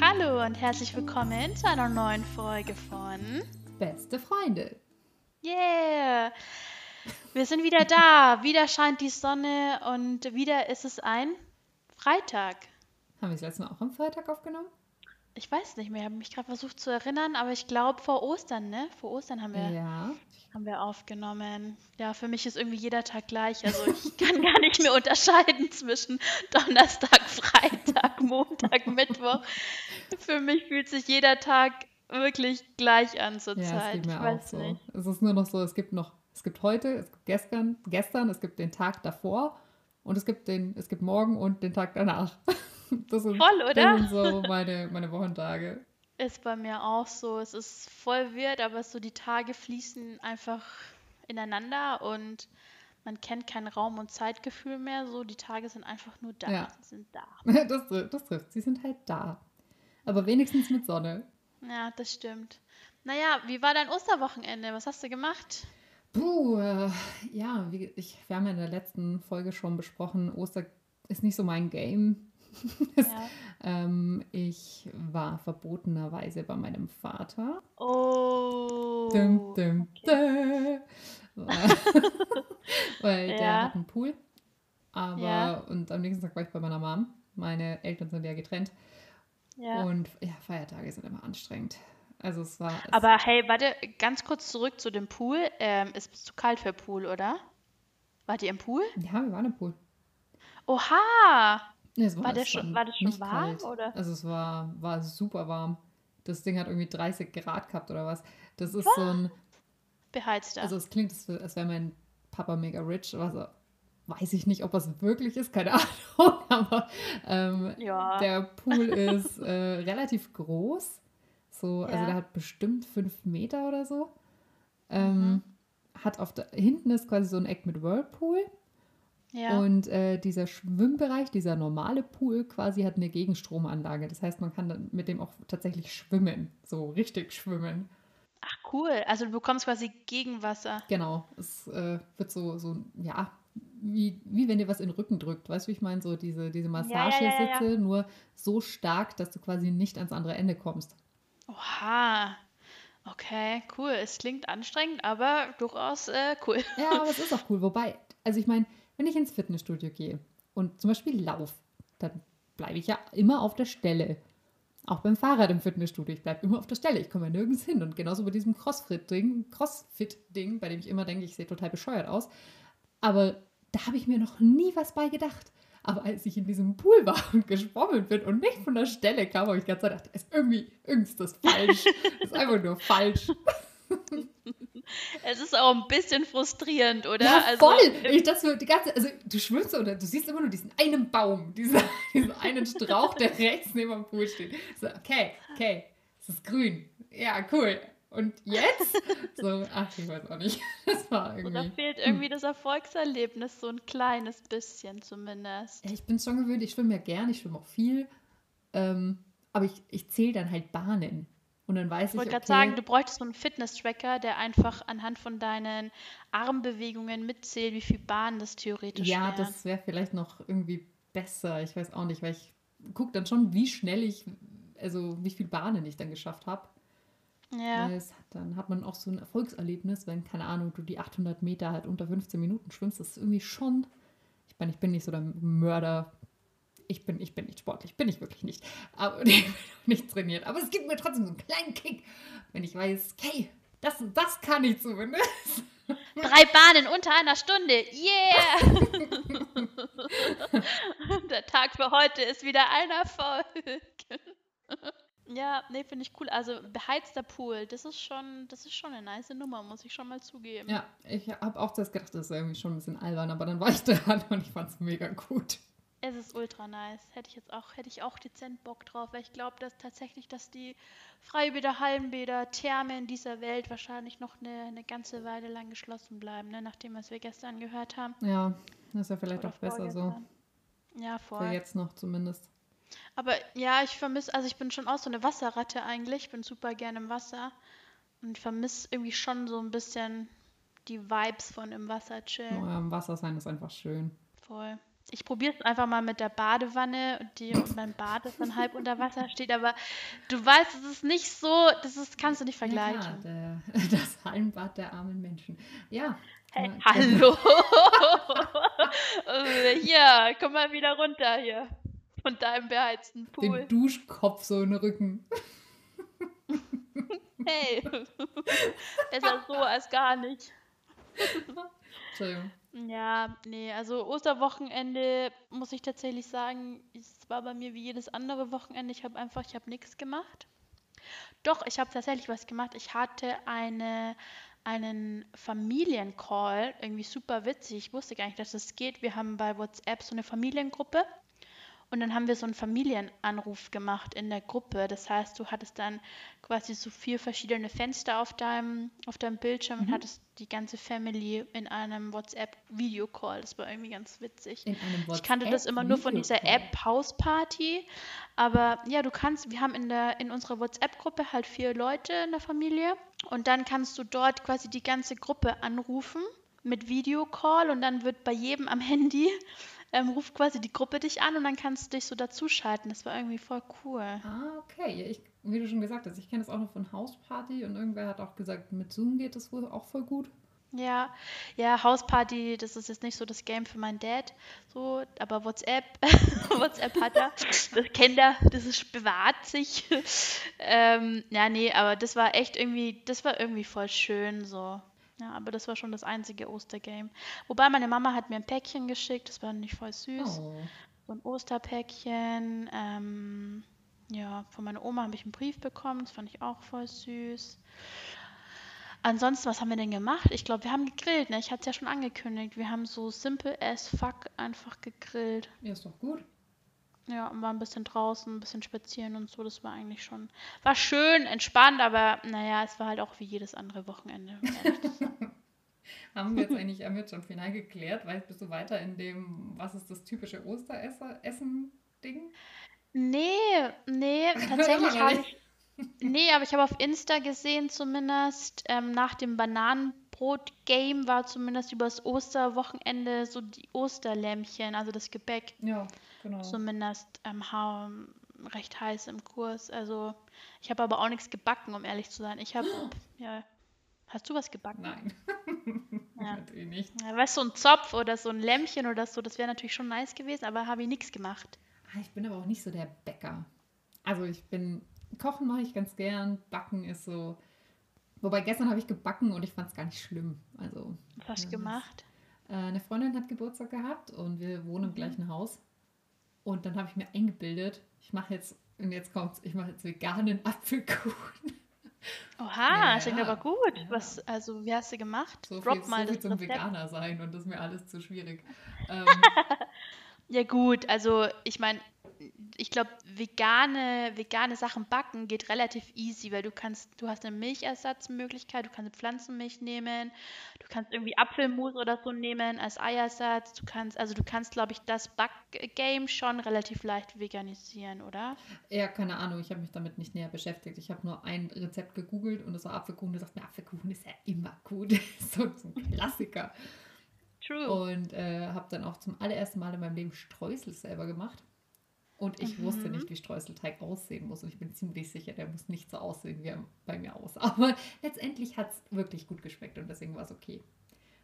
Hallo und herzlich willkommen zu einer neuen Folge von Beste Freunde. Yeah! Wir sind wieder da. Wieder scheint die Sonne und wieder ist es ein Freitag. Haben wir das letzte Mal auch am Freitag aufgenommen? Ich weiß nicht mehr, ich habe mich gerade versucht zu erinnern, aber ich glaube vor Ostern, ne? Vor Ostern haben wir, Ja. haben wir aufgenommen. Ja, für mich ist irgendwie jeder Tag gleich. Also ich kann gar nicht mehr unterscheiden zwischen Donnerstag, Freitag, Montag, Mittwoch. Für mich fühlt sich jeder Tag wirklich gleich an Ja, es zurzeit. geht ich weiß so. nicht. Es ist nur noch so, es gibt noch, es gibt heute, es gibt gestern, gestern, es gibt den Tag davor und es gibt den, es gibt morgen und den Tag danach. Das sind, Voll, oder? Das sind so meine, meine Wochentage. Ist bei mir auch so. Es ist voll weird, aber so die Tage fließen einfach ineinander und man kennt kein Raum- und Zeitgefühl mehr. So, die Tage sind einfach nur da. Ja. Sie sind da. Das, trifft- das trifft. Sie sind halt da. Aber wenigstens mit Sonne. Ja, das stimmt. Naja, wie war dein Osterwochenende? Was hast du gemacht? Puh, äh, ja, wie, ich, wir haben ja in der letzten Folge schon besprochen, Oster ist nicht so mein Game. Es- Ja. ähm, ich war verbotenerweise bei meinem Vater. Oh. Dum, dum, dum. Weil der Ja. hat einen Pool. Aber, Ja. und am nächsten Tag war ich bei meiner Mom. Meine Eltern sind ja getrennt. Ja. Und ja, Feiertage sind immer anstrengend. Also es war. Es, Aber hey, warte, ganz kurz zurück zu dem Pool. Ähm, ist zu kalt für Pool, oder? Wart ihr im Pool? ja, wir waren im Pool. Oha! Es War der es schon- war das schon warm, kalt. oder? Also es war, war super warm. Das Ding hat irgendwie 30 Grad gehabt oder was. Das ist so ein, Beheizter. also es klingt, als wär- als wäre mein Papa mega rich, also weiß ich nicht, ob es wirklich ist, keine Ahnung, aber ähm, ja. der Pool ist äh, relativ groß. So, also Ja. der hat bestimmt fünf Meter oder so. Ähm, Mhm. Hat auf der, hinten ist quasi so ein Eck mit Whirlpool. Ja. Und äh, dieser Schwimmbereich, dieser normale Pool quasi hat eine Gegenstromanlage. Das heißt, man kann dann mit dem auch tatsächlich schwimmen. So richtig schwimmen. Ach cool, also du bekommst quasi Gegenwasser. Genau. Es äh, wird so, so ja, wie, wie wenn dir was in den Rücken drückt. Weißt du, wie ich meine? So diese, diese ja, ja, Massagesitze, ja. nur so stark, dass du quasi nicht ans andere Ende kommst. Oha. Okay, cool. Es klingt anstrengend, aber durchaus äh, cool. Ja, aber es ist auch cool. Wobei, also ich meine, wenn ich ins Fitnessstudio gehe und zum Beispiel lauf, dann bleibe ich ja immer auf der Stelle. Auch beim Fahrrad im Fitnessstudio, ich bleibe immer auf der Stelle. Ich komme ja nirgends hin. Und genauso bei diesem Crossfit-Ding, Crossfit-Ding, bei dem ich immer denke, ich sehe total bescheuert aus. Aber da habe ich mir noch nie was bei gedacht. Aber als ich in diesem Pool war und geschwommen bin und nicht von der Stelle kam, habe ich ganz gedacht, ist irgendwie, das falsch. Das ist einfach nur falsch. Es ist auch ein bisschen frustrierend, oder? Ja, also, voll. Ich das so die ganze, also du schwimmst oder du siehst immer nur diesen einen Baum, diesen, diesen einen Strauch, der rechts neben dem Pool steht. So, okay, okay, es ist grün. Ja, cool. Und jetzt? So, ach, ich weiß auch nicht. Das war Oder irgendwie. fehlt irgendwie das Erfolgserlebnis, so ein kleines bisschen zumindest. Ja, ich bin schon gewöhnt, ich schwimme ja gern, ich schwimme auch viel. Ähm, aber ich, ich zähle dann halt Bahnen. Und dann weiß Ich ich, wollte gerade okay, sagen, du bräuchtest so einen Fitness-Tracker, der einfach anhand von deinen Armbewegungen mitzählt, wie viel Bahnen das theoretisch Ja, wären. das wäre vielleicht noch irgendwie besser. Ich weiß auch nicht, weil ich gucke dann schon, wie schnell ich, also wie viel Bahnen ich dann geschafft habe. Ja. Hat, dann hat man auch so ein Erfolgserlebnis, wenn, keine Ahnung, du die 800 Meter halt unter 15 Minuten schwimmst. Das ist irgendwie schon, ich meine, ich bin nicht so der Mörder. Ich bin, ich bin nicht sportlich, bin ich wirklich nicht. Aber ich bin auch nicht trainiert. Aber es gibt mir trotzdem so einen kleinen Kick, wenn ich weiß, okay, das, das kann ich zumindest. Drei Bahnen unter einer Stunde. Yeah! Der Tag für heute ist wieder ein Erfolg. Ja, nee, finde ich cool. Also beheizter Pool, das ist schon, das ist schon eine nice Nummer, muss ich schon mal zugeben. Ja, ich habe auch das gedacht, das ist irgendwie schon ein bisschen albern, aber dann war ich dran und ich fand es mega gut. Es ist ultra nice. Hätte ich jetzt auch, hätte ich auch dezent Bock drauf, weil ich glaube, dass tatsächlich, dass die Freibäder, Hallenbäder, Thermen dieser Welt wahrscheinlich noch eine, eine ganze Weile lang geschlossen bleiben, ne? nachdem was wir gestern gehört haben. Ja, das ist ja vielleicht Oder auch besser so. Ja, Für voll. jetzt noch zumindest. Aber ja, ich vermisse, also ich bin schon auch so eine Wasserratte eigentlich. Ich bin super gerne im Wasser. Und vermisse irgendwie schon so ein bisschen die Vibes von im Wasser chillen. Oh, ja, Im Wasser sein ist einfach schön. Voll. Ich probiere es einfach mal mit der Badewanne, die und mein Bad ist dann halb unter Wasser steht, aber du weißt, es ist nicht so, das ist, kannst du nicht vergleichen. Ja, der, das Hallenbad der armen Menschen. Ja. Hey, hallo. hier, komm mal wieder runter hier. Von deinem beheizten Pool. Den Duschkopf so in den Rücken. hey. Besser so als gar nicht. Entschuldigung. Ja, nee, also Osterwochenende muss ich tatsächlich sagen, es war bei mir wie jedes andere Wochenende. Ich habe einfach, ich habe nichts gemacht. Doch, ich habe tatsächlich was gemacht. Ich hatte eine, einen Familiencall, irgendwie super witzig. Ich wusste gar nicht, dass das geht. Wir haben bei WhatsApp so eine Familiengruppe und dann haben wir so einen Familienanruf gemacht in der Gruppe. Das heißt, du hattest dann quasi so vier verschiedene Fenster auf deinem, auf deinem Bildschirm mhm. und hattest die ganze Family in einem WhatsApp-Video-Call. Das war irgendwie ganz witzig. Ich kannte das immer nur von dieser App Hausparty. Aber ja, du kannst, wir haben in, der, in unserer WhatsApp-Gruppe halt vier Leute in der Familie. Und dann kannst du dort quasi die ganze Gruppe anrufen mit Videocall und dann wird bei jedem am Handy ähm, ruft quasi die Gruppe dich an und dann kannst du dich so dazuschalten. Das war irgendwie voll cool. Ah, okay. Ich, wie du schon gesagt hast, ich kenne das auch noch von Hausparty und irgendwer hat auch gesagt, mit Zoom geht das wohl auch voll gut. Ja, ja, Hausparty, das ist jetzt nicht so das Game für meinen Dad, so, aber WhatsApp, WhatsApp hat er, das kennt er, das ist bewahrt sich. ähm, ja, nee, aber das war echt irgendwie, das war irgendwie voll schön, so. Ja, aber das war schon das einzige Ostergame. Wobei meine Mama hat mir ein Päckchen geschickt, das war nicht voll süß. Oh. So ein Osterpäckchen. Ähm, ja, von meiner Oma habe ich einen Brief bekommen, das fand ich auch voll süß. Ansonsten, was haben wir denn gemacht? Ich glaube, wir haben gegrillt, ne? Ich hatte es ja schon angekündigt. Wir haben so simple as fuck einfach gegrillt. Ja, ist doch gut. Ja, und war ein bisschen draußen, ein bisschen spazieren und so. Das war eigentlich schon. War schön, entspannt, aber naja, es war halt auch wie jedes andere Wochenende. haben wir jetzt eigentlich haben wir jetzt schon final geklärt? Weil bist du weiter in dem, was ist das typische Osteressen-Ding? Nee, nee, tatsächlich habe ich. Nee, aber ich habe auf Insta gesehen, zumindest ähm, nach dem Bananenbrot-Game war zumindest übers Osterwochenende so die Osterlämmchen, also das Gebäck. Ja genau. Zumindest ähm, recht heiß im Kurs. Also ich habe aber auch nichts gebacken, um ehrlich zu sein. Ich habe, ja, hast du was gebacken? Nein. ja. Natürlich nicht. Ja, weißt du, so ein Zopf oder so ein Lämmchen oder so, das wäre natürlich schon nice gewesen, aber habe ich nichts gemacht. Ah, ich bin aber auch nicht so der Bäcker. Also ich bin, kochen mache ich ganz gern, backen ist so, wobei gestern habe ich gebacken und ich fand es gar nicht schlimm. Also, Was hast du gemacht? Äh, eine Freundin hat Geburtstag gehabt und wir wohnen im mhm. gleichen Haus. Und dann habe ich mir eingebildet, ich mache jetzt, und jetzt kommt's, ich mache jetzt veganen Apfelkuchen. Oha, ja, klingt aber gut. Was, also, wie hast du gemacht? So Drop viel, mal so viel zum Rezept. Veganer sein und das ist mir alles zu schwierig. ähm, ja, gut, also ich meine, ich glaube, vegane, vegane Sachen backen geht relativ easy, weil du kannst, du hast eine Milchersatzmöglichkeit, du kannst Pflanzenmilch nehmen, du kannst irgendwie Apfelmus oder so nehmen als Eiersatz, du kannst, also du kannst, glaube ich, das Backgame schon relativ leicht veganisieren, oder? Ja, keine Ahnung, ich habe mich damit nicht näher beschäftigt. Ich habe nur ein Rezept gegoogelt und das war Apfelkuchen. Du sagst mir, Apfelkuchen ist ja immer gut. so, so ein Klassiker. True. Und äh, habe dann auch zum allerersten Mal in meinem Leben Streusel selber gemacht. Und ich mhm. wusste nicht, wie Streuselteig aussehen muss. Und ich bin ziemlich sicher, der muss nicht so aussehen, wie er bei mir aussah. Aber letztendlich hat es wirklich gut geschmeckt und deswegen war es okay.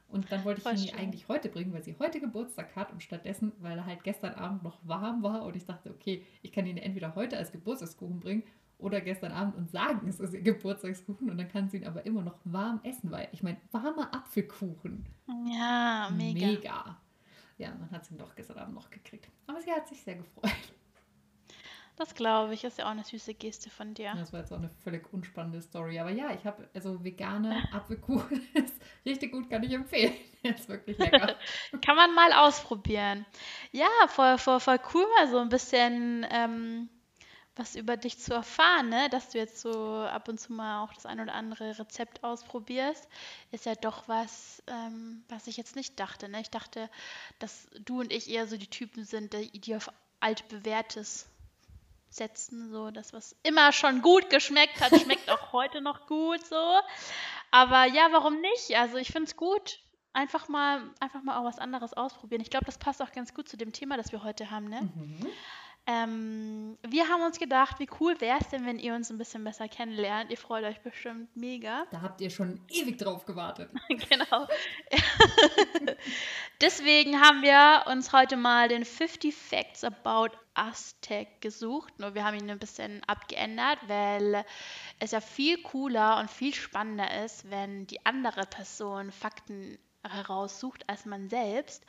Und dann wollte ich ihn eigentlich heute bringen, weil sie heute Geburtstag hat und stattdessen, weil er halt gestern Abend noch warm war und ich dachte, okay, ich kann ihn entweder heute als Geburtstagskuchen bringen oder gestern Abend und sagen, es ist ihr Geburtstagskuchen und dann kann sie ihn aber immer noch warm essen, weil ich meine, warmer Apfelkuchen. Ja, mega. Mega. Ja, man hat es ihn doch gestern Abend noch gekriegt. Aber sie hat sich sehr gefreut. Das glaube ich, ist ja auch eine süße Geste von dir. Das war jetzt auch eine völlig unspannende Story. Aber ja, ich habe, also vegane Apfelkuchen ist richtig gut, kann ich empfehlen. ist wirklich lecker. kann man mal ausprobieren. Ja, voll, voll, voll cool, mal so ein bisschen ähm, was über dich zu erfahren, ne? dass du jetzt so ab und zu mal auch das ein oder andere Rezept ausprobierst, ist ja doch was, ähm, was ich jetzt nicht dachte. Ne? Ich dachte, dass du und ich eher so die Typen sind, die, die auf altbewährtes setzen. So, das, was immer schon gut geschmeckt hat, schmeckt auch heute noch gut so. Aber ja, warum nicht? Also ich finde es gut. einfach mal, einfach mal auch was anderes ausprobieren. Ich glaube, das passt auch ganz gut zu dem Thema, das wir heute haben, ne? Mhm. Ähm, wir haben uns gedacht, wie cool wäre es denn, wenn ihr uns ein bisschen besser kennenlernt. Ihr freut euch bestimmt mega. Da habt ihr schon ewig drauf gewartet. genau. Deswegen haben wir uns heute mal den 50 Facts About Tag gesucht. Nur wir haben ihn ein bisschen abgeändert, weil es ja viel cooler und viel spannender ist, wenn die andere Person Fakten heraussucht als man selbst.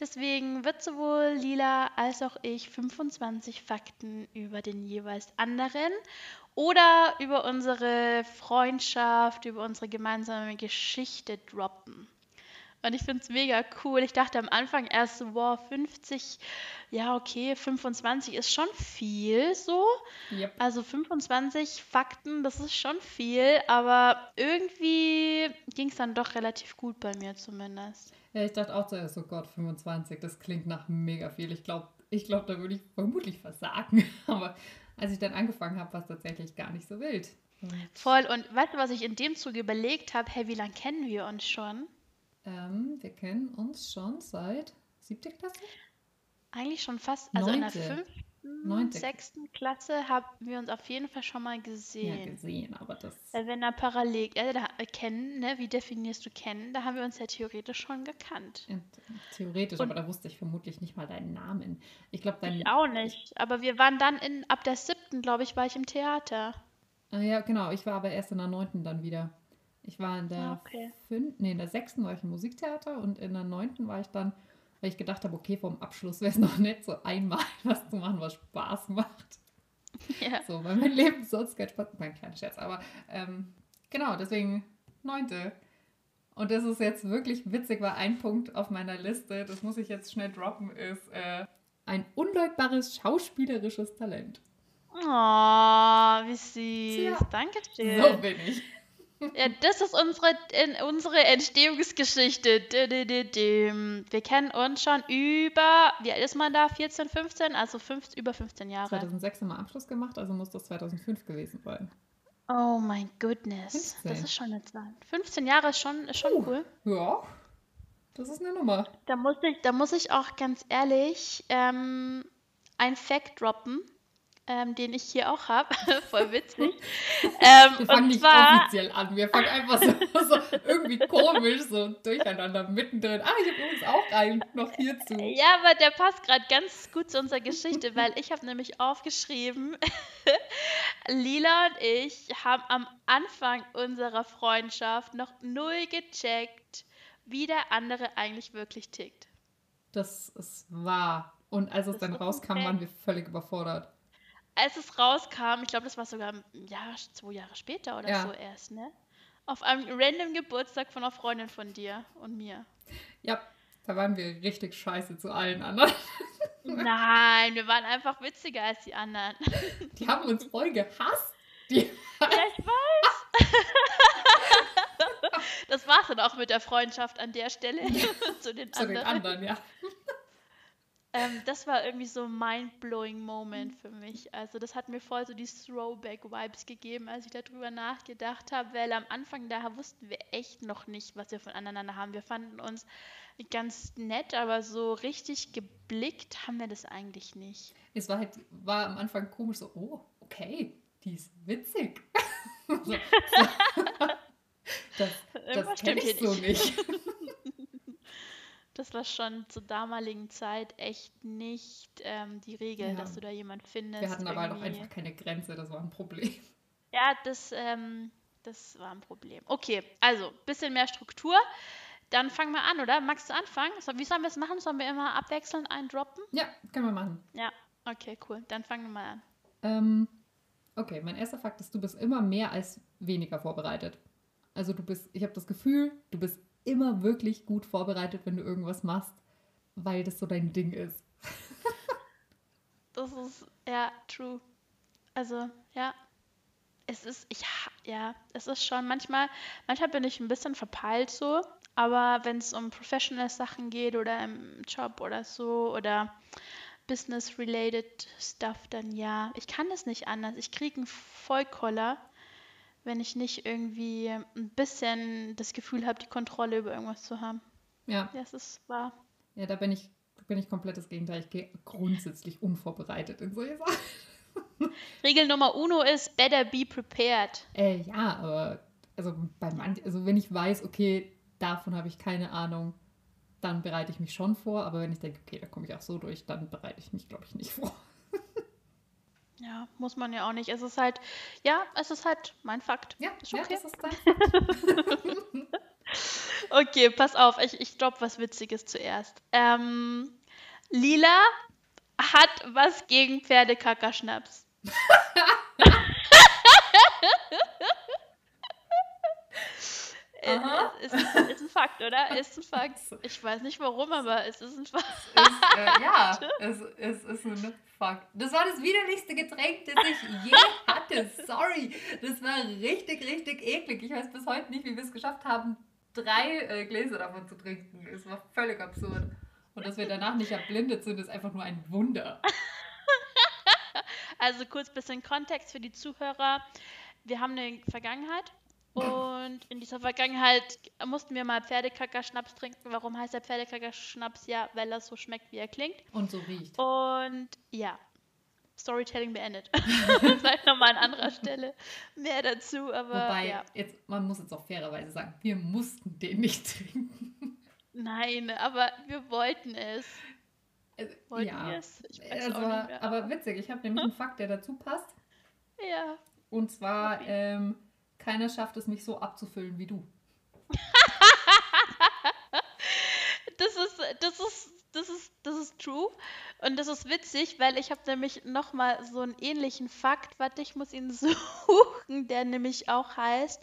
Deswegen wird sowohl Lila als auch ich 25 Fakten über den jeweils anderen oder über unsere Freundschaft, über unsere gemeinsame Geschichte droppen. Und ich finde es mega cool. Ich dachte am Anfang erst so, wow, 50, ja, okay, 25 ist schon viel so. Yep. Also 25 Fakten, das ist schon viel, aber irgendwie ging es dann doch relativ gut bei mir zumindest. Ja, ich dachte auch zuerst, oh Gott, 25, das klingt nach mega viel. Ich glaube, ich glaub, da würde ich vermutlich versagen. Aber als ich dann angefangen habe, war es tatsächlich gar nicht so wild. Voll. Und weißt du, was ich in dem Zuge überlegt habe? Hey, wie lange kennen wir uns schon? Ähm, wir kennen uns schon seit siebte Klasse? Eigentlich schon fast, also in der Neunte. fünften, Neunte. sechsten Klasse haben wir uns auf jeden Fall schon mal Ja, gesehen. gesehen, aber das. Weil wir in der parallel, ja, da, äh, kennen, ne? Wie definierst du kennen? Da haben wir uns ja theoretisch schon gekannt. Theoretisch, Und- aber da wusste ich vermutlich nicht mal deinen Namen. Ich glaube, dein. Ich auch nicht. Aber wir waren dann in, ab der siebten, glaube ich, war ich im Theater. Ah, ja, genau. Ich war aber erst in der neunten dann wieder. Ich war in der Ah, okay. fün- nee, in der sechsten war ich im Musiktheater und in der neunten war ich dann, weil ich gedacht habe, okay, vom Abschluss wäre es noch nett, so einmal was zu machen, was Spaß macht. Ja. So, weil mein Leben sonst kein Spaß. Mein kleiner Scherz, aber ähm, genau, deswegen neunte. Und das ist jetzt wirklich witzig, weil ein Punkt auf meiner Liste, das muss ich jetzt schnell droppen, ist äh, ein unleugbares schauspielerisches Talent. Oh, wie süß. Tja. Dankeschön. So bin ich. Ja, das ist unsere, unsere Entstehungsgeschichte. Wir kennen uns schon über, wie alt ist man da? 14, 15? Also fünf, über 15 Jahre. 2006 haben wir Abschluss gemacht, also muss das 2005 gewesen sein. Oh mein goodness. 15. Das ist schon eine Zahl. 15 Jahre ist schon, ist schon Uh. cool. Ja, das ist eine Nummer. Da muss ich, da muss ich auch ganz ehrlich ähm, ein Fact droppen, ähm, den ich hier auch habe. Voll witzig. ähm, Wir fangen nicht zwar, offiziell an, wir fangen einfach so, so irgendwie komisch so durcheinander mittendrin. Ah, ich habe übrigens auch einen noch hierzu. Ja, aber der passt gerade ganz gut zu unserer Geschichte, weil ich habe nämlich aufgeschrieben, Lila und ich haben am Anfang unserer Freundschaft noch null gecheckt, wie der andere eigentlich wirklich tickt. Das ist wahr. Und als es Das dann rauskam, Fact. waren wir völlig überfordert. Als es rauskam, ich glaube, das war sogar ein Jahr, zwei Jahre später oder Ja. so erst, ne? Auf einem random Geburtstag von einer Freundin von dir und mir. Ja, da waren wir richtig scheiße zu allen anderen. Nein, wir waren einfach witziger als die anderen. Die haben uns voll gehasst. Die, Ja, ich weiß. Das war's dann auch mit der Freundschaft an der Stelle zu den zu den anderen. anderen, ja. Ähm, das war irgendwie so ein mind-blowing Moment für mich. Also das hat mir voll so die Throwback-Vibes gegeben, als ich darüber nachgedacht habe, weil am Anfang da wussten wir echt noch nicht, was wir voneinander haben. Wir fanden uns ganz nett, aber so richtig geblickt haben wir das eigentlich nicht. Es war halt, war am Anfang komisch so, oh, okay, die ist witzig. so, so. Das, das kenne stimmt ich so nicht. Das war schon zur damaligen Zeit echt nicht ähm, die Regel, Ja. dass du da jemand findest. Wir hatten aber halt auch irgendwie. einfach keine Grenze, das war ein Problem. Ja, das, ähm, das war ein Problem. Okay, also bisschen mehr Struktur. Dann fangen wir an, oder? Magst du anfangen? So, wie sollen wir es machen? Sollen wir immer abwechselnd eindroppen? Ja, können wir machen. Ja, okay, cool. Dann fangen wir mal an. Ähm, okay, mein erster Fakt ist, du bist immer mehr als weniger vorbereitet. Also du bist, ich habe das Gefühl, du bist immer wirklich gut vorbereitet, wenn du irgendwas machst, weil das so dein Ding ist. Das ist, ja, true. Also, ja. Es ist, ich, ja, es ist schon manchmal, manchmal bin ich ein bisschen verpeilt so, aber wenn es um professional Sachen geht oder im Job oder so oder business-related Stuff, dann ja. Ich kann das nicht anders. Ich kriege einen Vollkoller, wenn ich nicht irgendwie ein bisschen das Gefühl habe, die Kontrolle über irgendwas zu haben. Ja. Es ist wahr. Ja, da bin ich, bin ich komplett das Gegenteil. Ich gehe grundsätzlich unvorbereitet in solche Sachen. Regel Nummer uno ist better be prepared. Äh, ja, aber also bei manchen, also wenn ich weiß, okay, davon habe ich keine Ahnung, dann bereite ich mich schon vor. Aber wenn ich denke, okay, da komme ich auch so durch, dann bereite ich mich, glaube ich, nicht vor. Ja, muss man ja auch nicht. Es ist halt, ja, es ist halt mein Fakt. Ja, Ist ja okay. das ist dein Okay, pass auf, ich, ich droppe was Witziges zuerst. Ähm, Lila hat was gegen Pferdekackerschnaps. Äh, Aha. ist, ist, ist ein Fakt, oder? Ist ein Fakt. Ich weiß nicht warum, aber es ist ein Fakt. ist, äh, ja, es, es ist ein Fakt. Das war das widerlichste Getränk, das ich je hatte. Sorry. Das war richtig, richtig eklig. Ich weiß bis heute nicht, wie wir es geschafft haben, drei äh, Gläser davon zu trinken. Es war völlig absurd. Und dass wir danach nicht erblindet sind, ist einfach nur ein Wunder. Also kurz bisschen Kontext für die Zuhörer. Wir haben eine Vergangenheit und in dieser Vergangenheit mussten wir mal Pferdekackerschnaps trinken. Warum heißt der Pferdekackerschnaps? Ja, weil er so schmeckt, wie er klingt. Und so riecht. Und ja, Storytelling beendet. Vielleicht nochmal an anderer Stelle mehr dazu, aber Wobei, ja. jetzt, man muss jetzt auch fairerweise sagen, wir mussten den nicht trinken. Nein, aber wir wollten es. Also, Wollten ja. wir es? Ich weiß Also, auch nicht mehr. aber witzig, ich habe nämlich einen Fakt, der dazu passt. ja. Und zwar, Okay. ähm, keiner schafft es, mich so abzufüllen wie du. Das ist, das ist, das ist, das ist true. Und das ist witzig, weil ich habe nämlich nochmal so einen ähnlichen Fakt. Warte, ich muss ihn suchen, der nämlich auch heißt,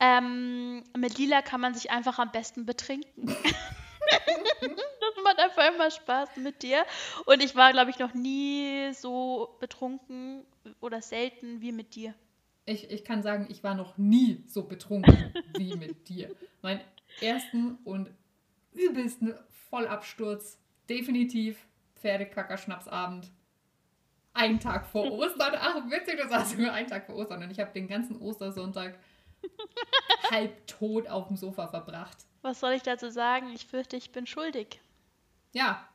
ähm, mit Lila kann man sich einfach am besten betrinken. das macht einfach immer Spaß mit dir. Und ich war, glaube ich, noch nie so betrunken oder selten wie mit dir. Ich, ich kann sagen, ich war noch nie so betrunken wie mit dir. Mein ersten und übelsten Vollabsturz, definitiv Pferdekackerschnapsabend. Ein Tag vor Ostern. Ach, witzig, das war sogar ein Tag vor Ostern. Und ich habe den ganzen Ostersonntag halb tot auf dem Sofa verbracht. Was soll ich dazu sagen? Ich fürchte, ich bin schuldig. Ja.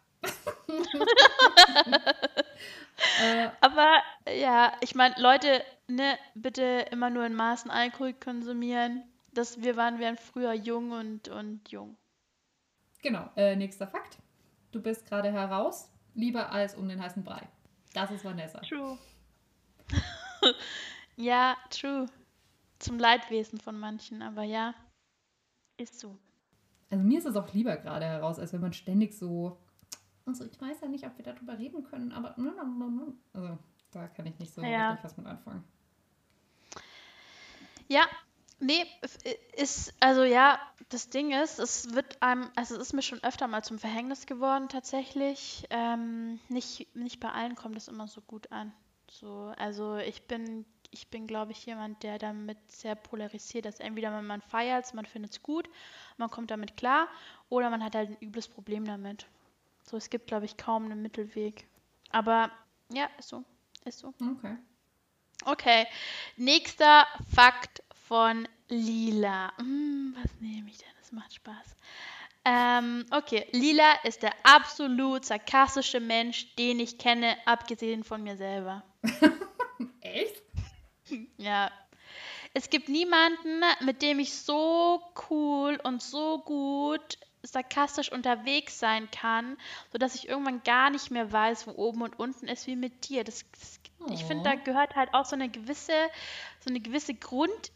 Äh, Aber ja, ich meine, Leute, ne, bitte immer nur in Maßen Alkohol konsumieren. Das, wir waren, wären früher jung und, und jung. genau, äh, nächster Fakt. Du bist gerade heraus, lieber als um den heißen Brei. Das ist Vanessa. True. ja, true. Zum Leidwesen von manchen, aber ja, ist so. Also mir ist es auch lieber gerade heraus, als wenn man ständig so. Also ich weiß ja nicht, ob wir darüber reden können, aber. Also da kann ich nicht so Ja. wirklich was mit anfangen. Ja, nee, ist, also ja, das Ding ist, es wird einem, also es ist mir schon öfter mal zum Verhängnis geworden tatsächlich. Ähm, nicht, nicht bei allen kommt es immer so gut an. So, also ich bin, ich bin, glaube ich, jemand, der damit sehr polarisiert ist. Entweder man, man feiert es, man findet es gut, man kommt damit klar, oder man hat halt ein übles Problem damit. So, es gibt, glaube ich, kaum einen Mittelweg. Aber ja, ist so, ist so. Okay. Okay, nächster Fakt von Lila. Hm, was nehme ich denn? Das macht Spaß. Ähm, okay, Lila ist der absolut sarkastische Mensch, den ich kenne, abgesehen von mir selber. Echt? Ja. Es gibt niemanden, mit dem ich so cool und so gut sarkastisch unterwegs sein kann, sodass ich irgendwann gar nicht mehr weiß, wo oben und unten ist, wie mit dir. Das, das, ich finde, da Oh. gehört halt auch so eine gewisse, so eine gewisse Grund,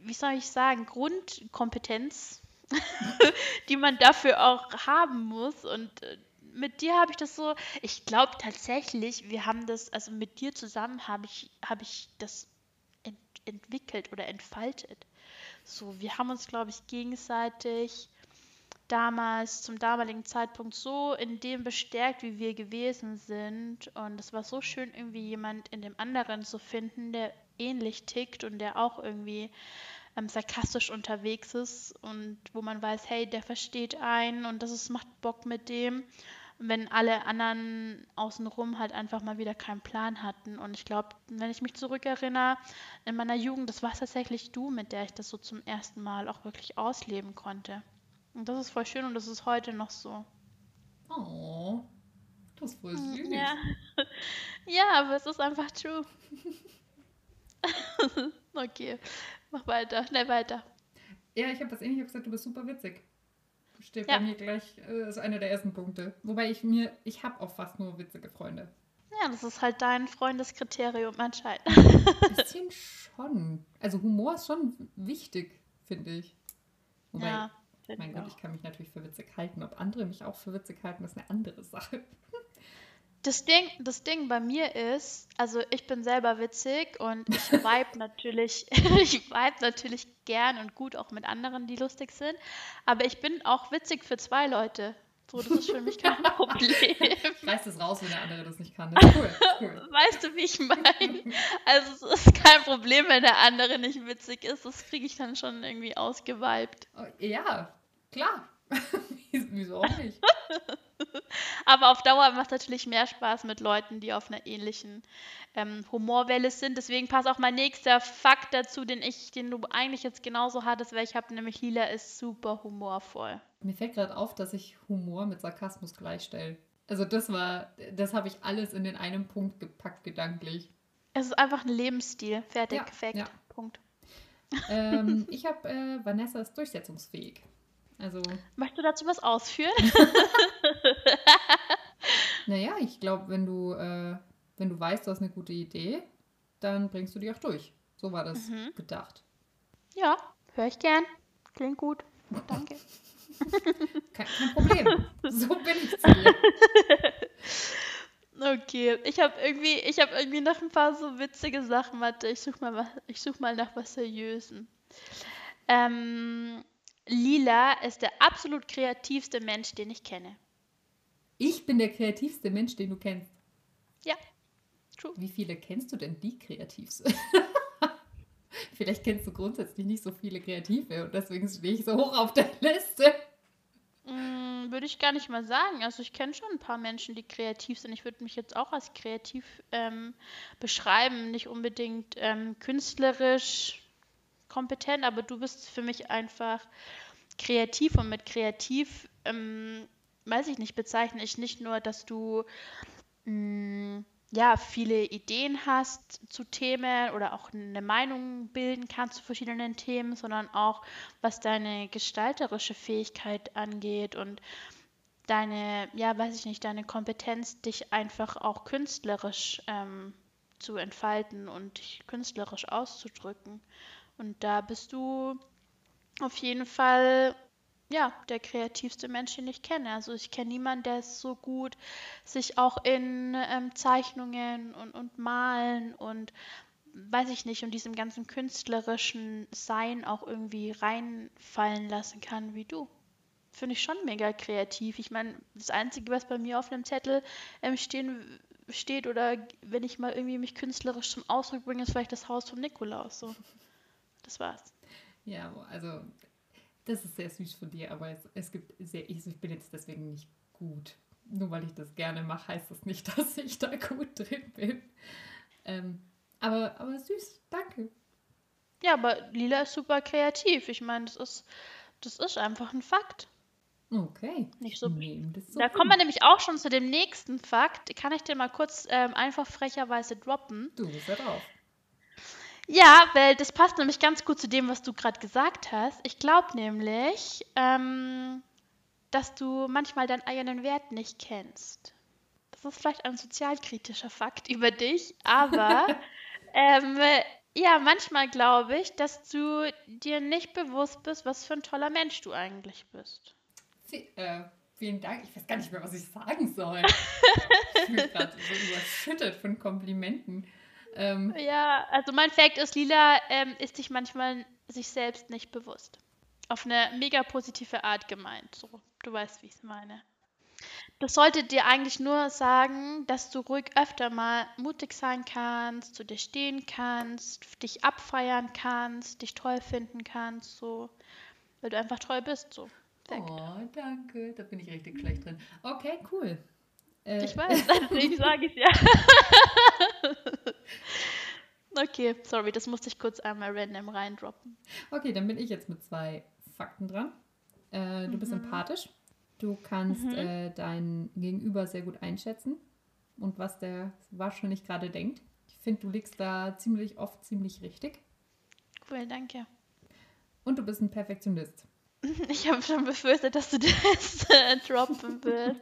wie soll ich sagen, Grundkompetenz, die man dafür auch haben muss. Und äh, mit dir habe ich das so, ich glaube tatsächlich, wir haben das, also mit dir zusammen habe ich, habe ich das ent entwickelt oder entfaltet. So, wir haben uns, glaube ich, gegenseitig damals, zum damaligen Zeitpunkt so in dem bestärkt, wie wir gewesen sind. Und es war so schön, irgendwie jemand in dem anderen zu finden, der ähnlich tickt und der auch irgendwie ähm, sarkastisch unterwegs ist und wo man weiß, hey, der versteht einen und das ist, macht Bock mit dem, wenn alle anderen außenrum halt einfach mal wieder keinen Plan hatten. Und ich glaube, wenn ich mich zurückerinnere, in meiner Jugend, das war tatsächlich du, mit der ich das so zum ersten Mal auch wirklich ausleben konnte. Und das ist voll schön und das ist heute noch so. Oh, das ist voll Hm, süß. Ja. Ja, aber es ist einfach true. Okay, mach weiter, schnell weiter. Ja, ich habe das ähnlich gesagt, du bist super witzig. Steht Ja. bei mir gleich, äh, ist einer der ersten Punkte. Wobei ich mir, ich habe auch fast nur witzige Freunde. Ja, das ist halt dein Freundeskriterium anscheinend. Ein bisschen schon. Also Humor ist schon wichtig, finde ich. Wobei, Ja, finde mein ich Gott, auch. ich kann mich natürlich für witzig halten. Ob andere mich auch für witzig halten, ist eine andere Sache. Das Ding, das Ding bei mir ist, also ich bin selber witzig und ich vibe natürlich, ich vibe natürlich gern und gut auch mit anderen, die lustig sind. Aber ich bin auch witzig für zwei Leute. So, das ist für mich kein Problem. Reißt es raus, wenn der andere das nicht kann. Das cool. Das cool. Weißt du, wie ich meine? Also es ist kein Problem, wenn der andere nicht witzig ist. Das kriege ich dann schon irgendwie ausgeweibt. Oh, ja, klar. Wieso auch nicht? Aber auf Dauer macht es natürlich mehr Spaß mit Leuten, die auf einer ähnlichen ähm, Humorwelle sind. Deswegen passt auch mein nächster Fakt dazu, den ich, den du eigentlich jetzt genauso hattest, weil ich habe nämlich Lila ist super humorvoll. Mir fällt gerade auf, dass ich Humor mit Sarkasmus gleichstelle. Also das war, das habe ich alles in den einen Punkt gepackt, gedanklich. Es ist einfach ein Lebensstil. Fertig, Ja, Fact. ja. Punkt. ähm, ich habe äh, Vanessa ist durchsetzungsfähig. Also, Möchtest du dazu was ausführen? naja, ich glaube, wenn du, äh, wenn du weißt, du hast eine gute Idee, dann bringst du die auch durch. So war das Mhm. gedacht. ja, höre ich gern. Klingt gut. Danke. Kein, kein Problem. so bin ich zu dir. Okay, ich habe irgendwie, ich habe irgendwie noch ein paar so witzige Sachen. Warte, ich suche mal, was- ich such mal nach was Seriösen. Ähm, Lila ist der absolut kreativste Mensch, den ich kenne. Ich bin der kreativste Mensch, den du kennst. Ja, true. Wie viele kennst du denn, die kreativ sind? Vielleicht kennst du grundsätzlich nicht so viele Kreative und deswegen stehe ich so hoch auf der Liste. Mm, würde ich gar nicht mal sagen. Also ich kenne schon ein paar Menschen, die kreativ sind. Ich würde mich jetzt auch als kreativ ähm, beschreiben. Nicht unbedingt ähm, künstlerisch kompetent, aber du bist für mich einfach kreativ und mit kreativ, ähm, weiß ich nicht, bezeichne ich nicht nur, dass du mh, ja, viele Ideen hast zu Themen oder auch eine Meinung bilden kannst zu verschiedenen Themen, sondern auch was deine gestalterische Fähigkeit angeht und deine, ja, weiß ich nicht, deine Kompetenz, dich einfach auch künstlerisch ähm, zu entfalten und dich künstlerisch auszudrücken. Und da bist du auf jeden Fall, ja, der kreativste Mensch, den ich kenne. Also ich kenne niemanden, der es so gut sich auch in ähm, Zeichnungen und, und Malen und weiß ich nicht, und diesem ganzen künstlerischen Sein auch irgendwie reinfallen lassen kann wie du. Finde ich schon mega kreativ. Ich meine, das Einzige, was bei mir auf einem Zettel ähm, stehen, steht oder wenn ich mal irgendwie mich künstlerisch zum Ausdruck bringe, ist vielleicht das Haus vom Nikolaus. So. Das war's. Ja, also das ist sehr süß von dir, aber es, es gibt sehr, ich, ich bin jetzt deswegen nicht gut. Nur weil ich das gerne mache, heißt das nicht, dass ich da gut drin bin. Ähm, aber, aber süß, danke. Ja, aber Lila ist super kreativ. Ich meine, das ist, das ist einfach ein Fakt. Okay. Nicht so so Da kommen wir nämlich auch schon zu dem nächsten Fakt. Kann ich dir mal kurz ähm, einfach frecherweise droppen? Du bist ja drauf. Ja, weil das passt nämlich ganz gut zu dem, was du gerade gesagt hast. Ich glaube nämlich, ähm, dass du manchmal deinen eigenen Wert nicht kennst. Das ist vielleicht ein sozialkritischer Fakt über dich, aber ähm, ja, manchmal glaube ich, dass du dir nicht bewusst bist, was für ein toller Mensch du eigentlich bist. Sie, äh, vielen Dank. Ich weiß gar nicht mehr, was ich sagen soll. ich bin gerade so überschüttet von Komplimenten. Ähm, Ja, also mein Fact ist, Lila ähm, ist sich manchmal sich selbst nicht bewusst. Auf eine mega positive Art gemeint. So, du weißt, wie ich es meine. Das sollte dir eigentlich nur sagen, dass du ruhig öfter mal mutig sein kannst, zu dir stehen kannst, dich abfeiern kannst, dich toll finden kannst, so, weil du einfach toll bist, so. Fact. oh, danke. Da bin ich richtig schlecht drin. Okay, cool. Äh, Ich weiß, deswegen sage ich ja. okay, sorry, das musste ich kurz einmal random reindroppen. Okay, dann bin ich jetzt mit zwei Fakten dran. Äh, du bist Mhm. empathisch. Du kannst Mhm. äh, dein Gegenüber sehr gut einschätzen und was der wahrscheinlich gerade denkt. Ich finde, du liegst da ziemlich oft ziemlich richtig. Cool, danke. Und du bist ein Perfektionist. Ich habe schon befürchtet, dass du das äh, droppen willst.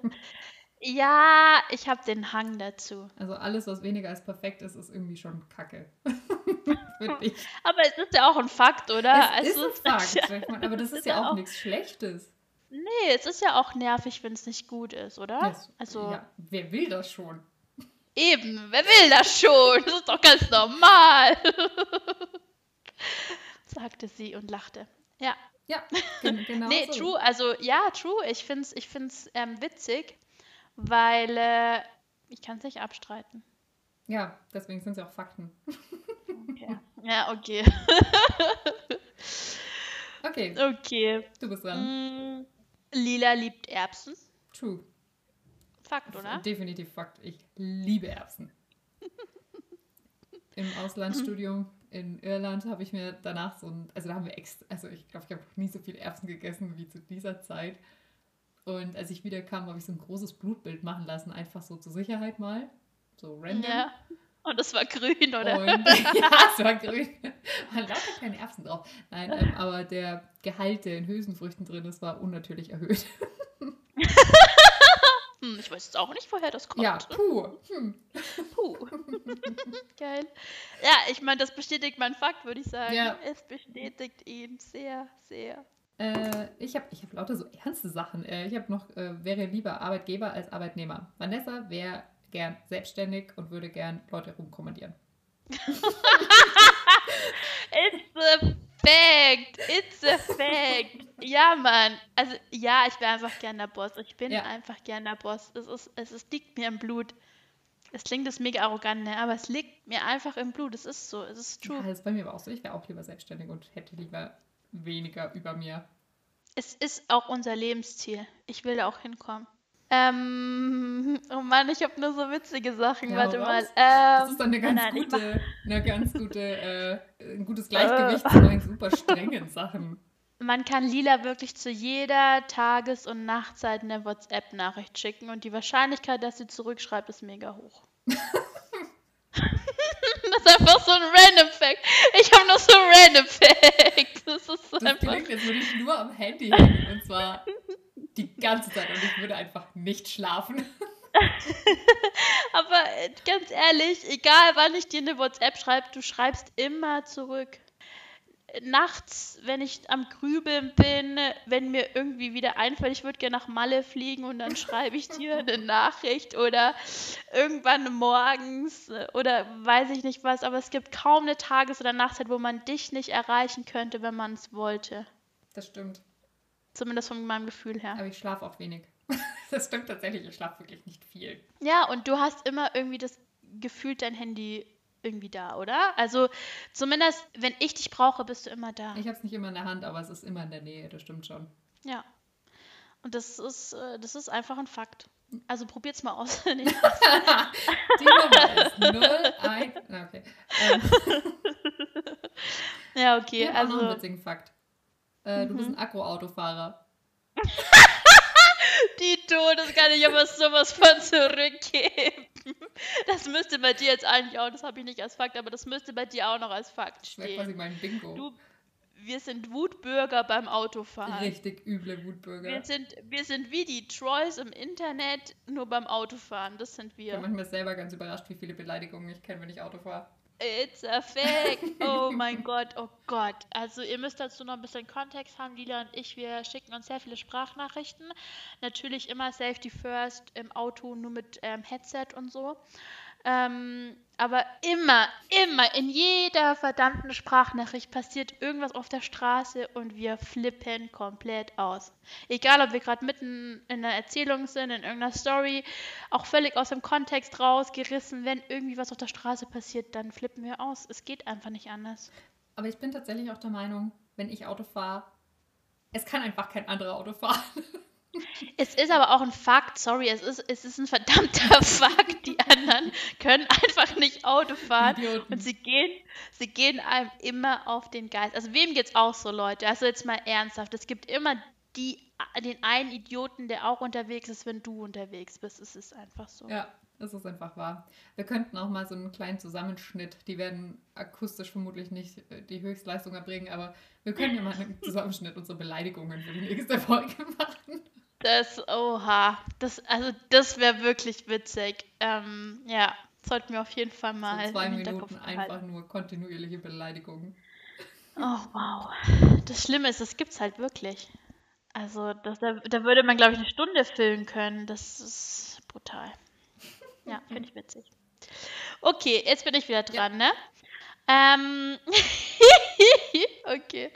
Ja, ich habe den Hang dazu. Also alles, was weniger als perfekt ist, ist irgendwie schon Kacke. Finde. Aber es ist ja auch ein Fakt, oder? Es Also, ist ein Fakt, meine, aber das ist ja auch nichts Schlechtes. Nee, es ist ja auch nervig, wenn es nicht gut ist, oder? Das- Also ja, wer will das schon? eben, wer will das schon? Das ist doch ganz normal. sagte sie und lachte. Ja, Ja, gen genau nee, so. true, also ja, true. Ich find's, ich find's ähm, witzig, weil äh, ich kann es nicht abstreiten. Ja, deswegen sind es ja auch Fakten. Okay. ja, okay. Okay, Okay. du bist dran. Mm, Lila liebt Erbsen. True. Fakt, oder? Definitiv Fakt. Ich liebe Erbsen. Im Auslandsstudium in Irland habe ich mir danach so ein, also da haben wir extra, also ich glaube, ich habe noch nie so viel Erbsen gegessen wie zu dieser Zeit. Und als ich wiederkam, habe ich so ein großes Blutbild machen lassen, einfach so zur Sicherheit mal. So random. Ja. Und es war grün, oder? Und ja, es war grün. Man lauter keine Erbsen drauf. Nein, ähm, aber der Gehalt, der in Hülsenfrüchten drin ist, war unnatürlich erhöht. Hm, ich weiß jetzt auch nicht, woher das kommt. Ja, puh. Hm. Puh. Geil. Ja, ich meine, das bestätigt meinen Fakt, würde ich sagen. Ja. Es bestätigt ihn sehr, sehr. Äh, ich habe ich hab lauter so ernste Sachen. Äh, ich habe noch, äh, wäre lieber Arbeitgeber als Arbeitnehmer. Vanessa wäre gern selbstständig und würde gern Leute rumkommandieren. It's a fact. It's a fact. Ja, Mann. Also, ja, ich wäre einfach gern der Boss. Ich bin Ja. einfach gern der Boss. Es, ist, es, ist, liegt mir im Blut. Es klingt das mega arrogant, ne? aber es liegt mir einfach im Blut. Es ist so. Es ist Ja, true. das ist bei mir aber auch so. Ich wäre auch lieber selbstständig und hätte lieber weniger über mir. Es ist auch unser Lebensziel. Ich will da auch hinkommen. Ähm, oh Mann, ich habe nur so witzige Sachen. Ja, Warte mal. Ähm, Das ist dann eine ganz nein, gute, eine ganz gute, äh, ein gutes Gleichgewicht zu meinen super strengen Sachen. Man kann Lila wirklich zu jeder Tages- und Nachtzeit eine WhatsApp-Nachricht schicken und die Wahrscheinlichkeit, dass sie zurückschreibt, ist mega hoch. das ist einfach so ein Random Fact. Ich habe noch so Random Facts. Das ist so Das einfach. klingt, als würde ich nur am Handy hängen und zwar die ganze Zeit und ich würde einfach nicht schlafen. Aber äh, ganz ehrlich, egal wann ich dir eine WhatsApp schreibe, du schreibst immer zurück. Nachts, wenn ich am Grübeln bin, wenn mir irgendwie wieder einfällt, ich würde gerne nach Malle fliegen und dann schreibe ich dir eine Nachricht oder irgendwann morgens oder weiß ich nicht was, aber es gibt kaum eine Tages- oder Nachtzeit, wo man dich nicht erreichen könnte, wenn man es wollte. Das stimmt. Zumindest von meinem Gefühl her. Aber ich schlafe auch wenig. Das stimmt tatsächlich, ich schlafe wirklich nicht viel. Ja, und du hast immer irgendwie das Gefühl, dein Handy irgendwie da, oder? Also zumindest, wenn ich dich brauche, bist du immer da. Ich habe es nicht immer in der Hand, aber es ist immer in der Nähe, das stimmt schon. Ja. Und das ist, äh, das ist einfach ein Fakt. Also probiert's mal aus. Die Nummer ist 0, 1. Na, okay. Ähm, ja, okay. habe auch noch einen Also witzigen Fakt. Äh, Du Mhm. bist ein Akkuautofahrer. Die Todes kann ich aber sowas von zurückgeben. Das müsste bei dir jetzt eigentlich auch, das habe ich nicht als Fakt, aber das müsste bei dir auch noch als Fakt Das wäre quasi stehen. mein Bingo. Du, wir sind Wutbürger beim Autofahren. Richtig üble Wutbürger. Wir sind, wir sind wie die Trolls im Internet, nur beim Autofahren. Das sind Ich bin wir. manchmal selber ganz überrascht, wie viele Beleidigungen ich kenne, wenn ich Auto fahre. It's a fact. Oh mein Gott, oh Gott. Also ihr müsst dazu noch ein bisschen Kontext haben. Lila und ich, wir schicken uns sehr viele Sprachnachrichten. Natürlich immer Safety First im Auto, nur mit ähm, Headset und so. Ähm, aber immer, immer, in jeder verdammten Sprachnachricht passiert irgendwas auf der Straße und wir flippen komplett aus. Egal, ob wir gerade mitten in einer Erzählung sind, in irgendeiner Story, auch völlig aus dem Kontext rausgerissen. Wenn irgendwie was auf der Straße passiert, dann flippen wir aus. Es geht einfach nicht anders. Aber ich bin tatsächlich auch der Meinung, wenn ich Auto fahre, es kann einfach kein anderer Auto fahren. Es ist aber auch ein Fakt, sorry, es ist, es ist ein verdammter Fakt. Die anderen können einfach nicht Auto fahren. Idioten. Und sie gehen, sie gehen einem immer auf den Geist. Also wem geht's auch so, Leute? Also jetzt mal ernsthaft. Es gibt immer die, den einen Idioten, der auch unterwegs ist, wenn du unterwegs bist. Es ist einfach so. Ja, es ist einfach wahr. Wir könnten auch mal so einen kleinen Zusammenschnitt, die werden akustisch vermutlich nicht äh, die Höchstleistung erbringen, aber wir können ja mal einen Zusammenschnitt unserer Beleidigungen für die nächste Folge machen. Das, oha, das, also das wäre wirklich witzig. Ähm, ja, sollten wir auf jeden Fall mal. So zwei Minuten einfach nur kontinuierliche Beleidigungen. Oh, wow. Das Schlimme ist, das gibt's halt wirklich. Also, das, da, da würde man, glaube ich, eine Stunde füllen können. Das ist brutal. Ja, finde ich witzig. Okay, jetzt bin ich wieder dran, ja. ne? Ähm, okay.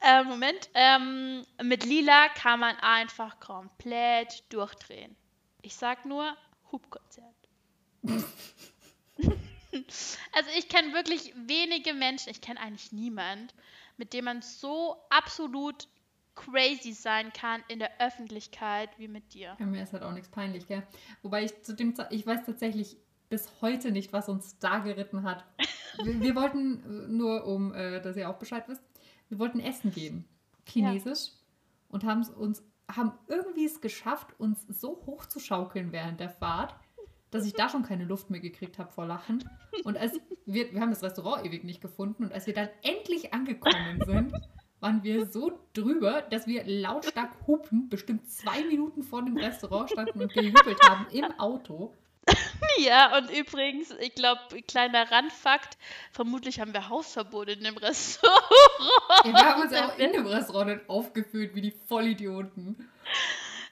Äh, Moment. Ähm, mit Lila kann man einfach komplett durchdrehen. Ich sag nur Hubkonzert. also ich kenne wirklich wenige Menschen, ich kenne eigentlich niemand, mit dem man so absolut crazy sein kann in der Öffentlichkeit wie mit dir. Ja, mir ist halt auch nichts peinlich, gell? Wobei ich zu dem Zeit, ich weiß tatsächlich bis heute nicht, was uns da geritten hat. Wir, wir wollten, äh, nur um, äh, dass ihr auch Bescheid wisst, wir wollten Essen gehen, chinesisch, ja. und haben uns, haben irgendwie es geschafft, uns so hoch zu schaukeln während der Fahrt, dass ich da schon keine Luft mehr gekriegt habe vor Lachen. Und als wir, wir haben das Restaurant ewig nicht gefunden und als wir dann endlich angekommen sind, waren wir so drüber, dass wir lautstark hupen, bestimmt zwei Minuten vor dem Restaurant standen und gejubelt haben im Auto. Ja, und übrigens, ich glaube, kleiner Randfakt, vermutlich haben wir Hausverbot in dem Restaurant. Ja, wir haben uns ja auch in dem Restaurant aufgeführt wie die Vollidioten.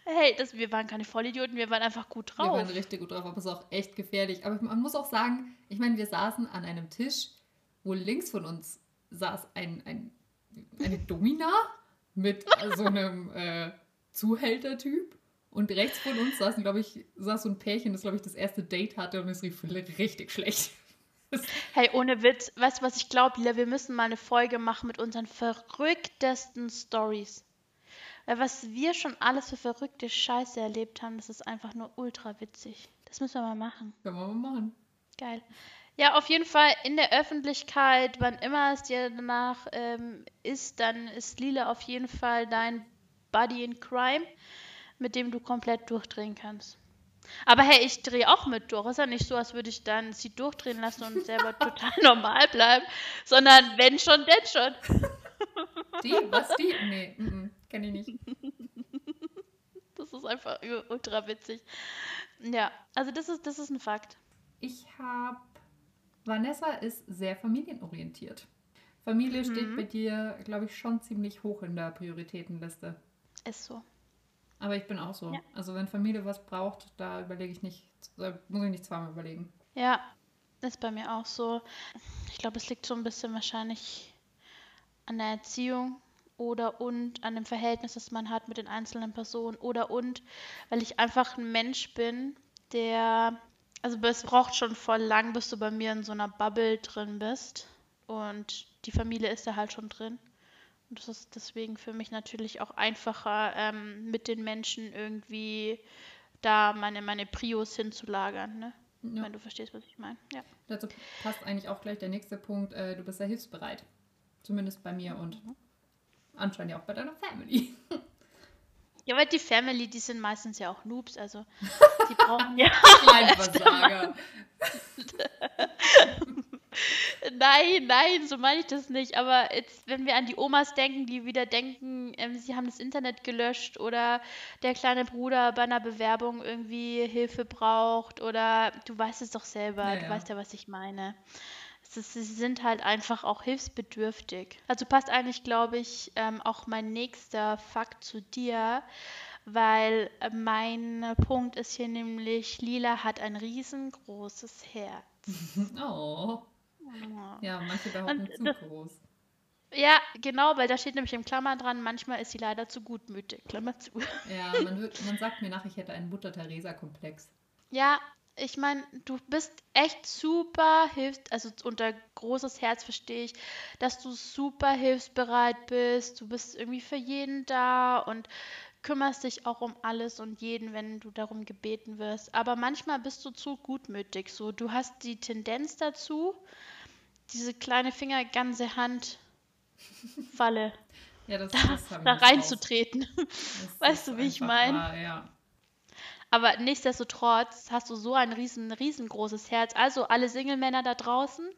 Hey, das, wir waren keine Vollidioten, wir waren einfach gut drauf. Wir waren richtig gut drauf, aber es ist auch echt gefährlich. Aber man muss auch sagen, ich meine, wir saßen an einem Tisch, wo links von uns saß ein, ein, eine Domina mit so einem äh, Zuhältertyp. Und rechts von uns saß, glaube ich, saß so ein Pärchen, das, glaube ich, das erste Date hatte und es rief richtig schlecht. Hey, ohne Witz, weißt du, was ich glaube, Lila? Wir müssen mal eine Folge machen mit unseren verrücktesten Stories. Weil was wir schon alles für verrückte Scheiße erlebt haben, das ist einfach nur ultra witzig. Das müssen wir mal machen. Können wir mal machen. Geil. Ja, auf jeden Fall in der Öffentlichkeit, wann immer es dir danach ähm, ist, dann ist Lila auf jeden Fall dein Buddy in Crime, mit dem du komplett durchdrehen kannst. Aber hey, ich drehe auch mit durch. Ist ja nicht so, als würde ich dann sie durchdrehen lassen und selber total normal bleiben, sondern wenn schon, denn schon. Die? Was die? Nee, mm -mm, kenne ich nicht. Das ist einfach ultra witzig. Ja, also das ist, das ist ein Fakt. Ich habe. Vanessa ist sehr familienorientiert. Familie mhm. steht bei dir, glaube ich, schon ziemlich hoch in der Prioritätenliste. Ist so. Aber ich bin auch so. Ja. Also wenn Familie was braucht, da überlege ich nicht, da muss ich nicht zweimal überlegen. Ja, ist bei mir auch so. Ich glaube, es liegt so ein bisschen wahrscheinlich an der Erziehung oder und an dem Verhältnis, das man hat mit den einzelnen Personen oder und, weil ich einfach ein Mensch bin, der, also es braucht schon voll lang, bis du bei mir in so einer Bubble drin bist und die Familie ist da halt schon drin. Und das ist deswegen für mich natürlich auch einfacher, ähm, mit den Menschen irgendwie da meine, meine Prios hinzulagern, ne? Ja. Wenn du verstehst, was ich meine. Ja. Dazu passt eigentlich auch gleich der nächste Punkt, äh, du bist sehr hilfsbereit. Zumindest bei mir und anscheinend ja auch bei deiner Family. Ja, weil die Family, die sind meistens ja auch Noobs, also die brauchen ja. Kleinversager. nein, nein, so meine ich das nicht. Aber jetzt, wenn wir an die Omas denken, die wieder denken, ähm, sie haben das Internet gelöscht oder der kleine Bruder bei einer Bewerbung irgendwie Hilfe braucht oder du weißt es doch selber, ja, du weißt ja, was ich meine sie sind halt einfach auch hilfsbedürftig. Also passt eigentlich, glaube ich, ähm, auch mein nächster Fakt zu dir, weil äh, mein Punkt ist hier nämlich, Lila hat ein riesengroßes Herz. oh. Ja, manche behaupten zu das, groß. Ja, genau, weil da steht nämlich im Klammer dran, manchmal ist sie leider zu gutmütig. Klammer zu. Ja, man, wird, man sagt mir nach, ich hätte einen Mutter-Theresa-Komplex. Ja, ich meine, du bist echt super hilfst, also unter großes Herz verstehe ich, dass du super hilfsbereit bist. Du bist irgendwie für jeden da und kümmerst dich auch um alles und jeden, wenn du darum gebeten wirst. Aber manchmal bist du zu gutmütig. So, du hast die Tendenz dazu, diese kleine Fingerganse Hand Falle. Ja, das, da, das da reinzutreten. Das Weißt du, wie ich einfach mein? wahr, Ja. Aber nichtsdestotrotz hast du so ein riesen, riesengroßes Herz. Also alle Single-Männer da draußen,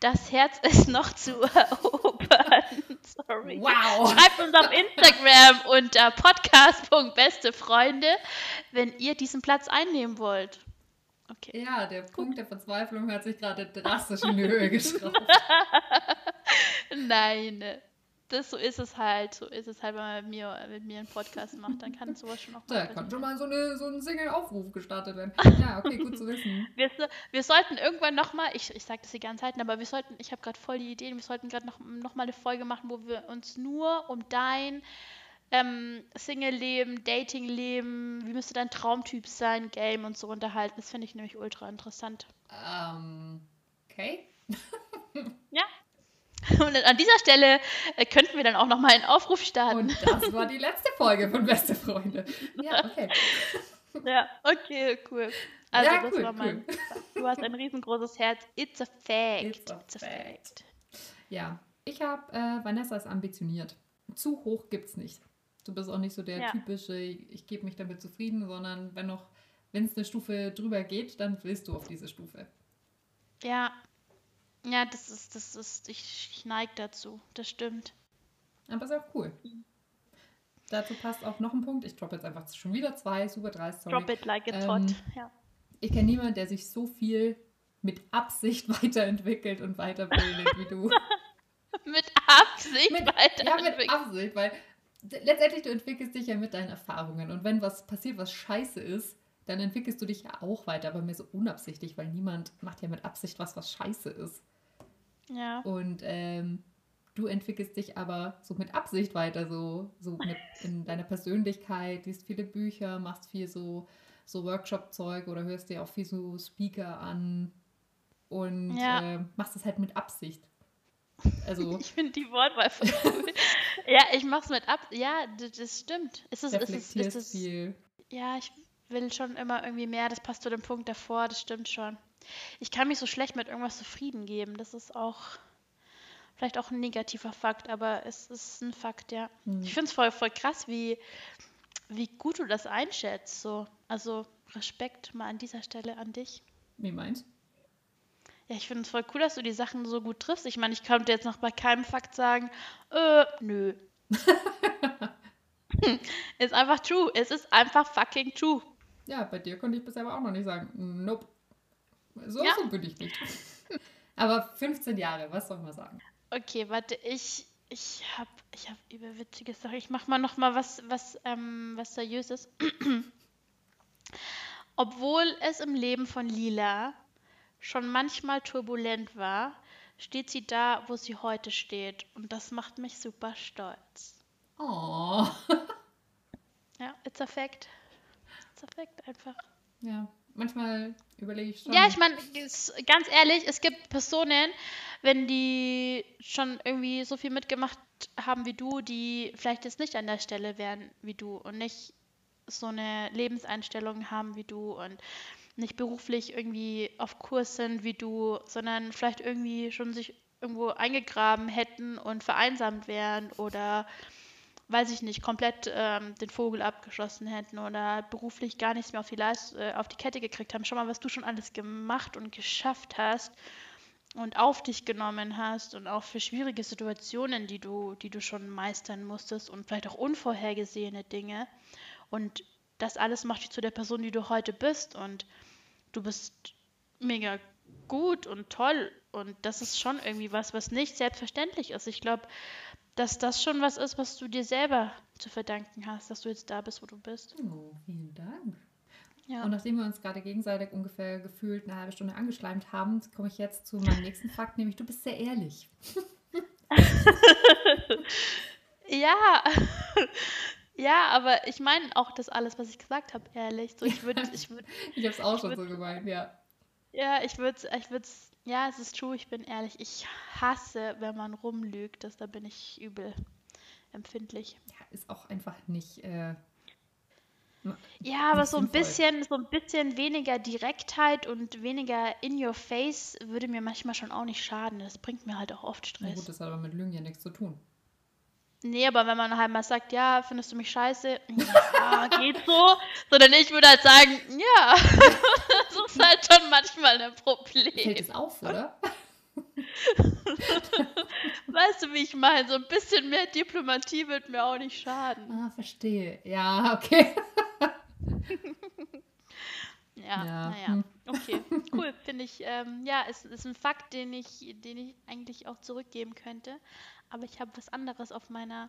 das Herz ist noch zu erobern. Sorry. Wow! Schreibt uns auf Instagram unter podcast.bestefreunde, wenn ihr diesen Platz einnehmen wollt. Okay. Ja, der Punkt der Verzweiflung hat sich gerade drastisch in die Höhe geschraubt. Nein. Das, so ist es halt. So ist es halt, wenn man mit mir, mit mir einen Podcast macht. Dann kann sowas schon auch Da mal kann passieren. schon mal so, eine, so ein Single-Aufruf gestartet werden. Ja, okay, gut zu wissen. Wir, wir sollten irgendwann nochmal, ich, ich sage das die ganze Zeit, aber wir sollten, ich habe gerade voll die Ideen, wir sollten gerade noch, noch mal eine Folge machen, wo wir uns nur um dein ähm, Single-Leben, Dating-Leben, wie müsste dein Traumtyp sein, Game und so unterhalten. Das finde ich nämlich ultra interessant. Ähm, okay. Ja. Und an dieser Stelle äh, könnten wir dann auch nochmal einen Aufruf starten. Und das war die letzte Folge von Beste Freunde. Ja, okay. Ja, okay, cool. Also Ja, das cool, war mein. Du hast ein riesengroßes Herz. It's a fact. It's a fact. Ja, ich habe, äh, Vanessa ist ambitioniert. Zu hoch gibt's nicht. Du bist auch nicht so der Ja. typische, ich gebe mich damit zufrieden, sondern wenn noch, wenn es eine Stufe drüber geht, dann willst du auf diese Stufe. Ja. Ja, das ist, das ist, ich, ich neige dazu. Das stimmt. Aber ist auch cool. Dazu passt auch noch ein Punkt. Ich droppe jetzt einfach schon wieder zwei, super dreist, sorry. Drop it like it's Ähm, hot. Ja. Ich kenne niemanden, der sich so viel mit Absicht weiterentwickelt und weiterbildet wie du. Mit Absicht Mit- weiter. Ja, mit Absicht, weil letztendlich du entwickelst dich ja mit deinen Erfahrungen und wenn was passiert, was scheiße ist, dann entwickelst du dich ja auch weiter, aber mehr so unabsichtlich, weil niemand macht ja mit Absicht was, was scheiße ist. Ja. Und ähm, du entwickelst dich aber so mit Absicht weiter, so, so mit in deiner Persönlichkeit, liest viele Bücher, machst viel so, so Workshop-Zeug oder hörst dir auch viel so Speaker an und Ja. äh, machst es halt mit Absicht. Also Ich finde die Wortwahl voll cool. ja, ich mach's mit ab. Ja, das stimmt. Ist es, ist es, ist es, viel. ja, ich will schon immer irgendwie mehr. Das passt zu dem Punkt davor. Das stimmt schon. Ich kann mich so schlecht mit irgendwas zufrieden geben. Das ist auch vielleicht auch ein negativer Fakt, aber es ist ein Fakt, ja. Hm. Ich finde es voll, voll krass, wie, wie gut du das einschätzt. So. Also Respekt mal an dieser Stelle an dich. Wie meinst Ja, ich finde es voll cool, dass du die Sachen so gut triffst. Ich meine, ich konnte jetzt noch bei keinem Fakt sagen, äh, nö. ist einfach true. Es ist einfach fucking true. Ja, bei dir konnte ich bisher aber auch noch nicht sagen. Nope. So, Ja. so bin ich nicht. aber 15 Jahre, was soll man sagen? Okay, warte, ich, ich hab, ich hab überwitzige Sachen. Ich mach mal noch mal was, was, ähm, was seriöses. Obwohl es im Leben von Lila schon manchmal turbulent war, steht sie da, wo sie heute steht. Und das macht mich super stolz. Oh. Ja, it's a fact. It's a fact einfach. Ja, manchmal überlege ich schon. Ja, ich meine, ganz ehrlich, es gibt Personen, wenn die schon irgendwie so viel mitgemacht haben wie du, die vielleicht jetzt nicht an der Stelle wären wie du und nicht so eine Lebenseinstellung haben wie du und nicht beruflich irgendwie auf Kurs sind wie du, sondern vielleicht irgendwie schon sich irgendwo eingegraben hätten und vereinsamt wären oder weiß ich nicht, komplett ähm, den Vogel abgeschossen hätten oder beruflich gar nichts mehr auf die, Leist äh, auf die Kette gekriegt haben. Schau mal, was du schon alles gemacht und geschafft hast und auf dich genommen hast und auch für schwierige Situationen, die du, die du schon meistern musstest und vielleicht auch unvorhergesehene Dinge. Und das alles macht dich zu der Person, die du heute bist. Und du bist mega gut und toll. Und das ist schon irgendwie was, was nicht selbstverständlich ist. Ich glaube, dass das schon was ist, was du dir selber zu verdanken hast, dass du jetzt da bist, wo du bist. Oh, vielen Dank. Ja. Und nachdem wir uns gerade gegenseitig ungefähr gefühlt eine halbe Stunde angeschleimt haben, komme ich jetzt zu meinem nächsten Fakt, nämlich du bist sehr ehrlich. Ja, ja, aber ich meine auch das alles, was ich gesagt habe, ehrlich. So, ich würde, ich würde, Ich habe es auch schon würd- so gemeint, ja. ja, ich würde, ich würde, ja, es ist true, ich bin ehrlich. Ich hasse, wenn man rumlügt, das, da bin ich übel empfindlich. Ja, ist auch einfach nicht. Äh, Ja, aber so ein sinnvoll. bisschen, so ein bisschen weniger Direktheit und weniger in your face würde mir manchmal schon auch nicht schaden. Das bringt mir halt auch oft na Stress. gut, das hat aber mit Lügen ja nichts zu tun. Nee, aber wenn man halt mal sagt, ja, findest du mich scheiße? Ja, geht so. Sondern ich würde halt sagen, ja, das ist halt schon manchmal ein Problem. Fällt es auf, oder? weißt du, wie ich meine? So ein bisschen mehr Diplomatie wird mir auch nicht schaden. Ah, verstehe. Ja, okay. ja, ja, naja. Hm. Okay, cool. Finde ich, ähm, ja, es ist ein Fakt, den ich, den ich eigentlich auch zurückgeben könnte. Aber ich habe was anderes auf meiner,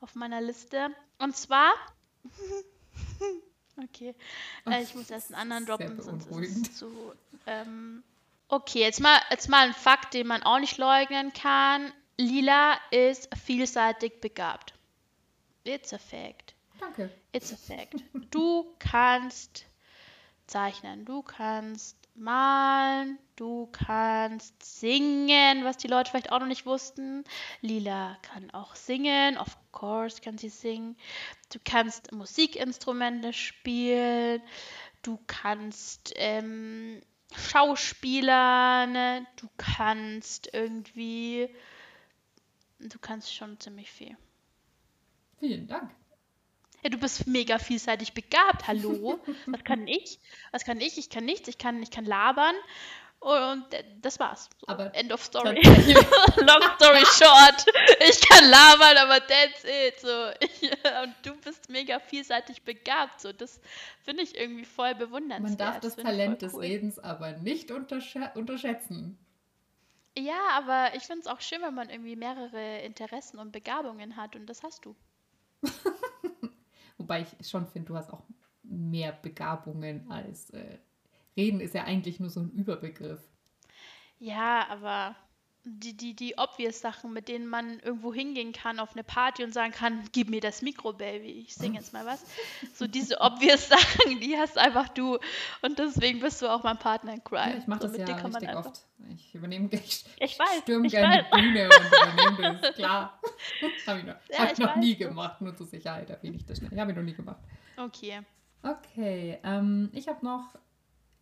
auf meiner Liste. Und zwar. okay. Äh, ich muss erst einen anderen droppen, sonst ist es zu. Ähm, okay, jetzt mal, jetzt mal ein Fakt, den man auch nicht leugnen kann. Lila ist vielseitig begabt. It's a fact. Danke. It's a fact. Du kannst zeichnen, du kannst malen, du kannst singen, was die Leute vielleicht auch noch nicht wussten. Lila kann auch singen, of course kann sie singen. Du kannst Musikinstrumente spielen, du kannst ähm, Schauspieler, du kannst irgendwie, du kannst schon ziemlich viel. Vielen Dank. Ja, du bist mega vielseitig begabt. Hallo? Was kann ich? Was kann ich? Ich kann nichts. Ich kann, ich kann labern. Und das war's. So, aber End of story. Long story short. Ich kann labern, aber that's it. So. Ich, und du bist mega vielseitig begabt. So. Das finde ich irgendwie voll bewundernswert. Man darf das, das Talent des cool. Redens aber nicht untersch unterschätzen. Ja, aber ich finde es auch schön, wenn man irgendwie mehrere Interessen und Begabungen hat. Und das hast du. Wobei ich schon finde, du hast auch mehr Begabungen als äh, Reden ist ja eigentlich nur so ein Überbegriff. Ja, aber die, die, die obvious Sachen, mit denen man irgendwo hingehen kann auf eine Party und sagen kann, gib mir das Mikro, Baby, ich singe jetzt mal was. So diese obvious Sachen, die hast einfach du. Und deswegen bist du auch mein Partner in Crime. Ja, ich mache so, das ja richtig oft. Ich übernehme, ich, ich weiß, stürme gerne die Bühne und übernehme das, klar. habe ich noch, ja, hab ich noch nie gemacht, nur zur Sicherheit erwähne ich das schnell. Habe ich noch nie gemacht. Okay. Okay, ähm, ich habe noch,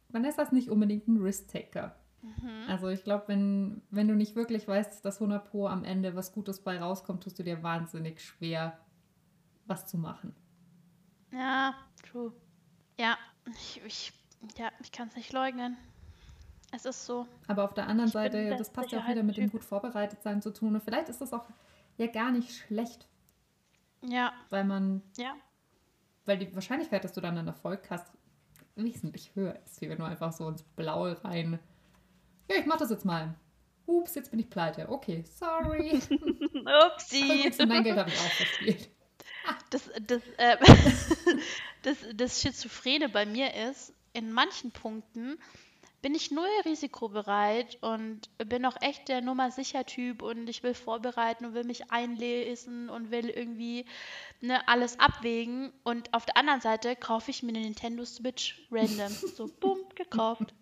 Vanessa ist nicht unbedingt ein Risk-Taker. Mhm. Also ich glaube, wenn, wenn du nicht wirklich weißt, dass 100 Pro am Ende was Gutes bei rauskommt, tust du dir wahnsinnig schwer, was zu machen. Ja, true. Ja, ich, ich ja, ich kann es nicht leugnen. Es ist so. Aber auf der anderen ich Seite, das passt ja auch wieder mit dem gut vorbereitet sein zu tun. Und vielleicht ist das auch ja gar nicht schlecht. Ja. Weil man. Ja. Weil die Wahrscheinlichkeit, dass du dann einen Erfolg hast, wesentlich höher ist, wie wenn du einfach so ins Blaue rein ja, ich mach das jetzt mal. Ups, jetzt bin ich pleite. Okay, sorry. Upsi. Mein Geld habe ich auch verspielt. Das, das, äh, das, das Schizophrene bei mir ist, in manchen Punkten bin ich null risikobereit und bin auch echt der Nummer sicher Typ und ich will vorbereiten und will mich einlesen und will irgendwie ne, alles abwägen. Und auf der anderen Seite kaufe ich mir eine Nintendo Switch random. So, bumm, gekauft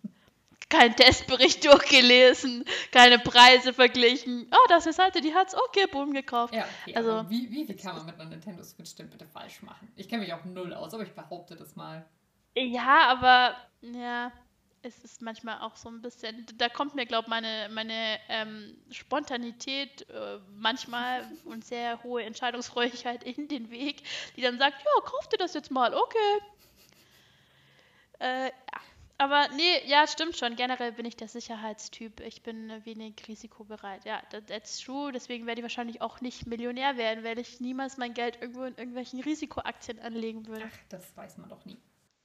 keinen Testbericht durchgelesen, keine Preise verglichen. Oh, das ist halt die hat's okay, boom, gekauft. Ja, okay, also wie, wie, wie kann man mit einer Nintendo Switch denn bitte falsch machen? Ich kenne mich auch null aus, aber ich behaupte das mal. Ja, aber ja, es ist manchmal auch so ein bisschen, da kommt mir, glaube ich, meine, meine ähm, Spontanität äh, manchmal und sehr hohe Entscheidungsfreudigkeit in den Weg, die dann sagt, ja, kauf dir das jetzt mal, okay. Äh, ja, aber nee, ja, stimmt schon. Generell bin ich der Sicherheitstyp. Ich bin wenig risikobereit. Ja, that's true. Deswegen werde ich wahrscheinlich auch nicht Millionär werden, weil ich niemals mein Geld irgendwo in irgendwelchen Risikoaktien anlegen würde. Ach, das weiß man doch nie.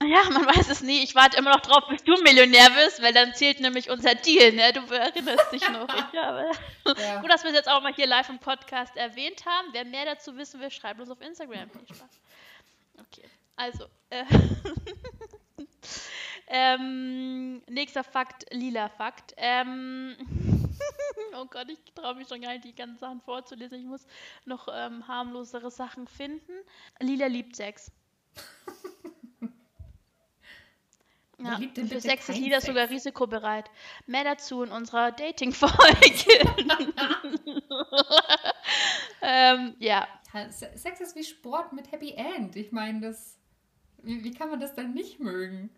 Ja, man weiß es nie. Ich warte immer noch drauf, bis du Millionär wirst, weil dann zählt nämlich unser Deal, ne? Du erinnerst dich noch. Ich habe. Ja. Gut, dass wir es jetzt auch mal hier live im Podcast erwähnt haben. Wer mehr dazu wissen will, schreibt uns auf Instagram. Viel Spaß. Okay, also. Äh Ähm, nächster Fakt, lila Fakt. Ähm, oh Gott, ich traue mich schon gar nicht, die ganzen Sachen vorzulesen. Ich muss noch ähm, harmlosere Sachen finden. Lila liebt Sex. Ja, für Sex ist Lila Sex? sogar risikobereit. Mehr dazu in unserer Dating-Folge. ähm, ja. Sex ist wie Sport mit Happy End. Ich meine, das. Wie, wie kann man das dann nicht mögen?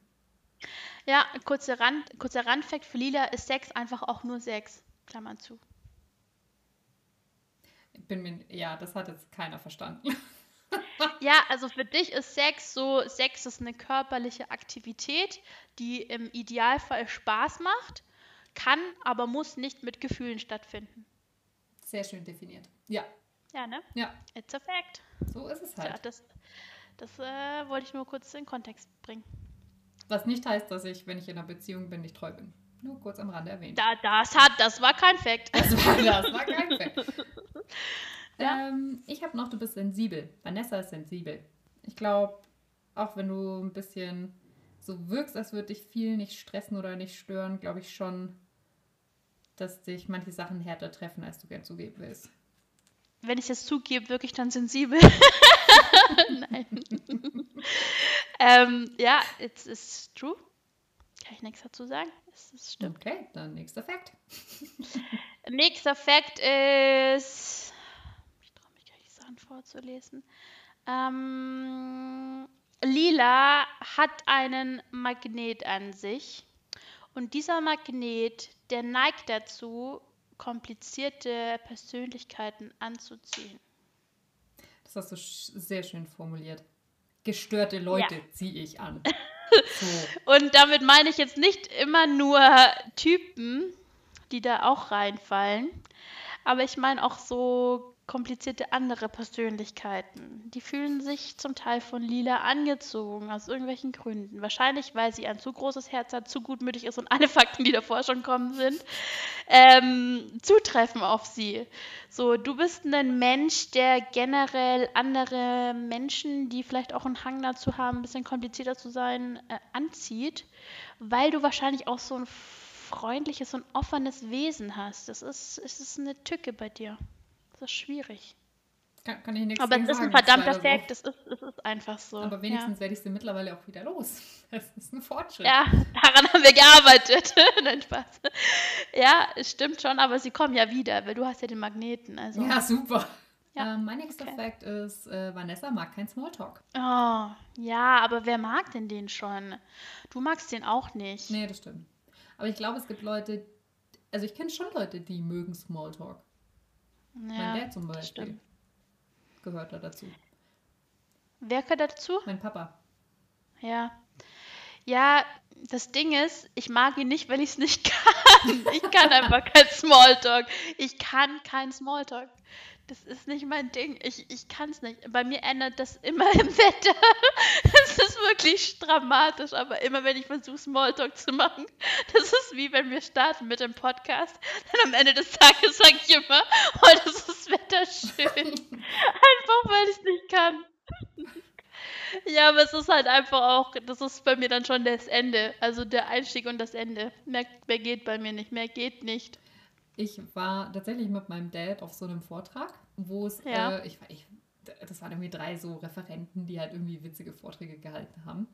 Ja, kurzer, Rand, kurzer Randfact für Lila ist Sex einfach auch nur Sex. Klammern zu. bin mir, ja, das hat jetzt keiner verstanden. Ja, also für dich ist Sex so, Sex ist eine körperliche Aktivität, die im Idealfall Spaß macht, kann, aber muss nicht mit Gefühlen stattfinden. Sehr schön definiert. Ja. Ja, ne? Ja. It's a fact. So ist es halt. Ja, das das äh, wollte ich nur kurz in Kontext bringen. Was nicht heißt, dass ich, wenn ich in einer Beziehung bin, nicht treu bin. Nur kurz am Rande erwähnt. Da, das, hat, das war kein Fact. Das war, das war kein Fact. ja. ähm, ich habe noch, du bist sensibel. Vanessa ist sensibel. Ich glaube, auch wenn du ein bisschen so wirkst, als würde dich viel nicht stressen oder nicht stören, glaube ich schon, dass dich manche Sachen härter treffen, als du gern zugeben willst. Wenn ich es zugebe, wirklich dann sensibel. Nein. Ähm, ja, it's, it's true. Kann ich nichts dazu sagen? Es, es stimmt. Okay, dann nächster Fakt. nächster Fakt ist. Ich traue mich gar nicht, Sachen vorzulesen. Ähm, Lila hat einen Magnet an sich. Und dieser Magnet, der neigt dazu, komplizierte Persönlichkeiten anzuziehen. Das hast du sehr schön formuliert. Gestörte Leute ja. ziehe ich an. So. Und damit meine ich jetzt nicht immer nur Typen, die da auch reinfallen, aber ich meine auch so komplizierte andere Persönlichkeiten. Die fühlen sich zum Teil von Lila angezogen, aus irgendwelchen Gründen. Wahrscheinlich, weil sie ein zu großes Herz hat, zu gutmütig ist und alle Fakten, die davor schon kommen sind, ähm, zutreffen auf sie. So, du bist ein Mensch, der generell andere Menschen, die vielleicht auch einen Hang dazu haben, ein bisschen komplizierter zu sein, äh, anzieht, weil du wahrscheinlich auch so ein freundliches und offenes Wesen hast. Das ist, es ist eine Tücke bei dir. Das ist schwierig. Kann, kann ich nichts Aber es ist ein verdammter Fact, es ist, es ist einfach so. Aber wenigstens ja. werde ich sie mittlerweile auch wieder los. Das ist ein Fortschritt. Ja, daran haben wir gearbeitet. Nein, Spaß. Ja, es stimmt schon, aber sie kommen ja wieder, weil du hast ja den Magneten. Also. Ja, super. Ja. Ähm, mein nächster okay. Fact ist, äh, Vanessa mag kein Smalltalk. Oh, ja, aber wer mag denn den schon? Du magst den auch nicht. Nee, das stimmt. Aber ich glaube, es gibt Leute, also ich kenne schon Leute, die mögen Smalltalk. Ja, mein Dad zum Beispiel gehört da dazu. Wer gehört dazu? Mein Papa. Ja. Ja, das Ding ist, ich mag ihn nicht, weil ich es nicht kann. Ich kann einfach kein Smalltalk. Ich kann kein Smalltalk. Das ist nicht mein Ding. Ich, ich kann es nicht. Bei mir ändert das immer im Wetter. Es ist wirklich dramatisch, aber immer wenn ich versuche, Smalltalk zu machen, das ist wie wenn wir starten mit dem Podcast. Dann am Ende des Tages sage ich immer, heute ist das Wetter schön. Einfach weil ich es nicht kann. Ja, aber es ist halt einfach auch, das ist bei mir dann schon das Ende. Also der Einstieg und das Ende. Mehr, mehr geht bei mir nicht. Mehr geht nicht. Ich war tatsächlich mit meinem Dad auf so einem Vortrag, wo es, ja. äh, ich, ich, das waren irgendwie drei so Referenten, die halt irgendwie witzige Vorträge gehalten haben.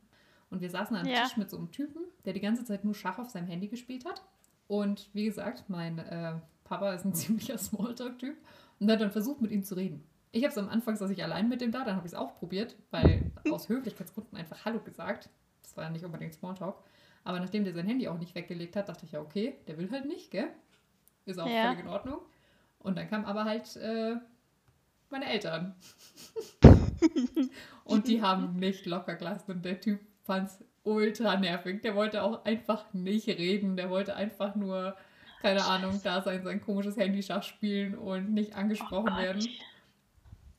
Und wir saßen am ja. Tisch mit so einem Typen, der die ganze Zeit nur Schach auf seinem Handy gespielt hat. Und wie gesagt, mein äh, Papa ist ein ziemlicher Smalltalk-Typ und hat dann versucht, mit ihm zu reden. Ich habe es am Anfang, saß ich allein mit dem da, dann habe ich es auch probiert, weil aus Höflichkeitsgründen einfach Hallo gesagt. Das war ja nicht unbedingt Smalltalk. Aber nachdem der sein Handy auch nicht weggelegt hat, dachte ich ja, okay, der will halt nicht, gell? Ist auch ja. völlig in Ordnung. Und dann kamen aber halt äh, meine Eltern. und die haben nicht locker gelassen. Und der Typ fand es ultra nervig. Der wollte auch einfach nicht reden. Der wollte einfach nur, keine Ahnung, da sein, sein komisches Handyschach spielen und nicht angesprochen oh werden.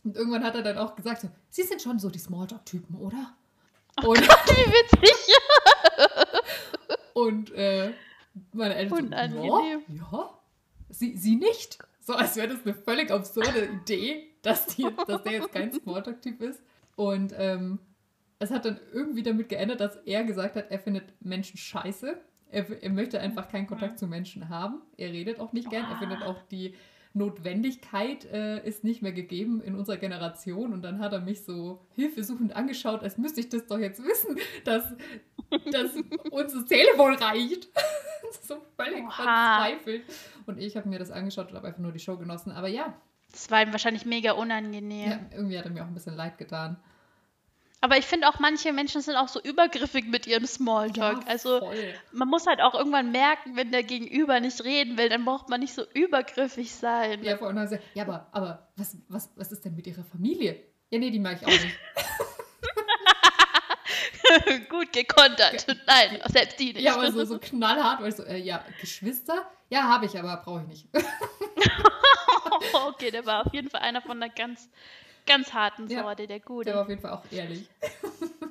Und irgendwann hat er dann auch gesagt, so, Sie sind schon so die Smalltalk-Typen, oder? Oh und Gott, wie witzig. und äh, meine Eltern so, ja, ja, sie, sie nicht. So als wäre das eine völlig absurde Idee, dass, die, dass der jetzt kein Smalltalk-Typ ist. Und ähm, es hat dann irgendwie damit geändert, dass er gesagt hat, er findet Menschen scheiße. Er, er möchte einfach keinen Kontakt zu Menschen haben. Er redet auch nicht gern. Er findet auch die Notwendigkeit äh, ist nicht mehr gegeben in unserer Generation. Und dann hat er mich so hilfesuchend angeschaut, als müsste ich das doch jetzt wissen, dass, dass uns das Telefon reicht. so völlig Oha. verzweifelt. Und ich habe mir das angeschaut und habe einfach nur die Show genossen. Aber ja. Das war ihm wahrscheinlich mega unangenehm. Ja, irgendwie hat er mir auch ein bisschen leid getan. Aber ich finde auch, manche Menschen sind auch so übergriffig mit ihrem Smalltalk. Ja, also voll. man muss halt auch irgendwann merken, wenn der Gegenüber nicht reden will, dann braucht man nicht so übergriffig sein. Ja, vor allem, ja, aber, aber was, was, was ist denn mit ihrer Familie? Ja, nee, die mag ich auch nicht. Gut gekontert. Nein, selbst die nicht. Ja, aber so, so knallhart, weil so, äh, ja, Geschwister? Ja, habe ich, aber brauche ich nicht. okay, der war auf jeden Fall einer von der ganz, ganz harten Ja, Sorte, der gute. Der war auf jeden Fall auch ehrlich.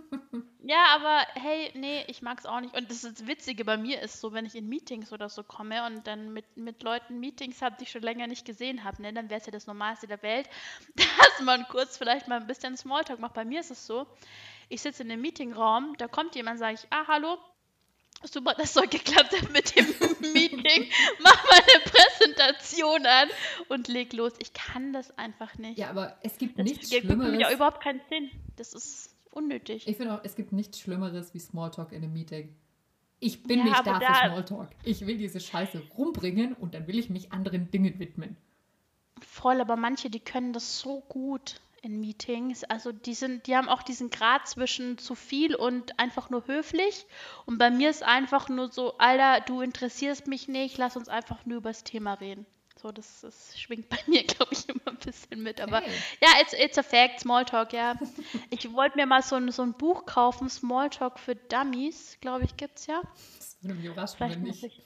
Ja, aber hey, nee, ich mag's auch nicht. Und das, ist das Witzige bei mir ist so, wenn ich in Meetings oder so komme und dann mit, mit Leuten Meetings habe, die ich schon länger nicht gesehen habe, ne, dann wäre es ja das Normalste der Welt, dass man kurz vielleicht mal ein bisschen Smalltalk macht. Bei mir ist es so, ich sitze in einem Meetingraum, da kommt jemand, sage ich, ah, hallo, super, dass so geklappt hat mit dem Meeting, mach mal eine Präsentation an und leg los. Ich kann das einfach nicht. Ja, aber es gibt das nichts gibt für mich auch Schlimmeres. überhaupt keinen Sinn. Das ist unnötig. Ich finde auch, es gibt nichts Schlimmeres wie Smalltalk in einem Meeting. Ich bin Ja, nicht da für Smalltalk. Ich will diese Scheiße rumbringen und dann will ich mich anderen Dingen widmen. Voll, aber manche, die können das so gut in Meetings. Also die sind, die haben auch diesen Grad zwischen zu viel und einfach nur höflich. Und bei mir ist einfach nur so, Alter, du interessierst mich nicht, lass uns einfach nur über das Thema reden. So, das, das schwingt bei mir, glaube ich, immer ein bisschen mit. Aber Hey. ja, it's, it's a fact, Smalltalk, ja. Ich wollte mir mal so ein, so ein Buch kaufen, Smalltalk für Dummies, glaube ich, gibt's ja. Das würde mich überraschen, Vielleicht wenn nicht. ich,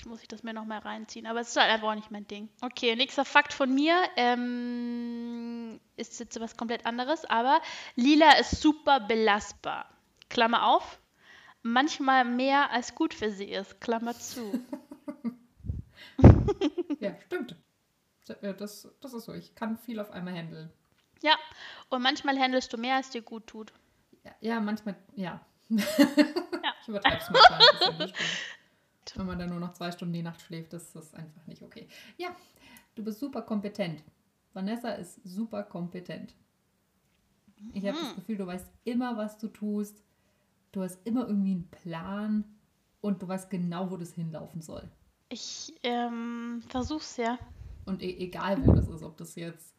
vielleicht muss ich das mir nochmal reinziehen. Aber es ist halt einfach auch nicht mein Ding. Okay, nächster Fakt von mir. Ähm, ist jetzt was komplett anderes, aber Lila ist super belastbar. Klammer auf. Manchmal mehr als gut für sie ist. Klammer zu. Ja, stimmt. Ja, Das, das ist so. Ich kann viel auf einmal handeln. Ja, und manchmal handelst du mehr, als dir gut tut. Ja, ja manchmal, ja. Ich übertreibe es manchmal ein bisschen. Wenn man dann nur noch zwei Stunden die Nacht schläft, ist das einfach nicht okay. Ja, du bist super kompetent. Vanessa ist super kompetent. Ich habe das Gefühl, du weißt immer, was du tust. Du hast immer irgendwie einen Plan und du weißt genau, wo das hinlaufen soll. Ich ähm, versuch's ja. Und e egal, wo das ist, ob das jetzt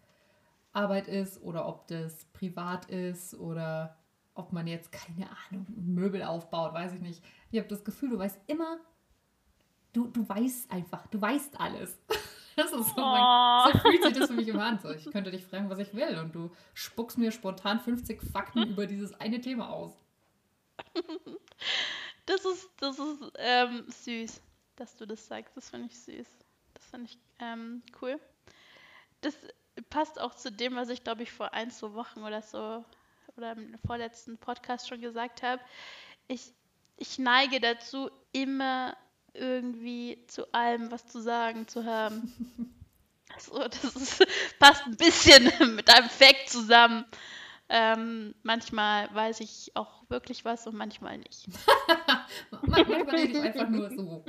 Arbeit ist oder ob das privat ist oder ob man jetzt, keine Ahnung, Möbel aufbaut, weiß ich nicht. Ich habe das Gefühl, du weißt immer, du, du weißt einfach, du weißt alles. Das ist so, mein, so fühlt sich das für mich immer an. So, ich könnte dich fragen, was ich will und du spuckst mir spontan 50 Fakten über dieses eine Thema aus. Das ist, das ist ähm, süß, dass du das sagst. Das finde ich süß. Das finde ich ähm, cool. Das passt auch zu dem, was ich, glaube ich, vor ein, zwei Wochen oder so oder im vorletzten Podcast schon gesagt habe. Ich, ich neige dazu, immer irgendwie zu allem was zu sagen zu haben. So, das ist, passt ein bisschen mit einem Fact zusammen. Ähm, manchmal weiß ich auch wirklich was und manchmal nicht. Manchmal rede ich einfach nur so.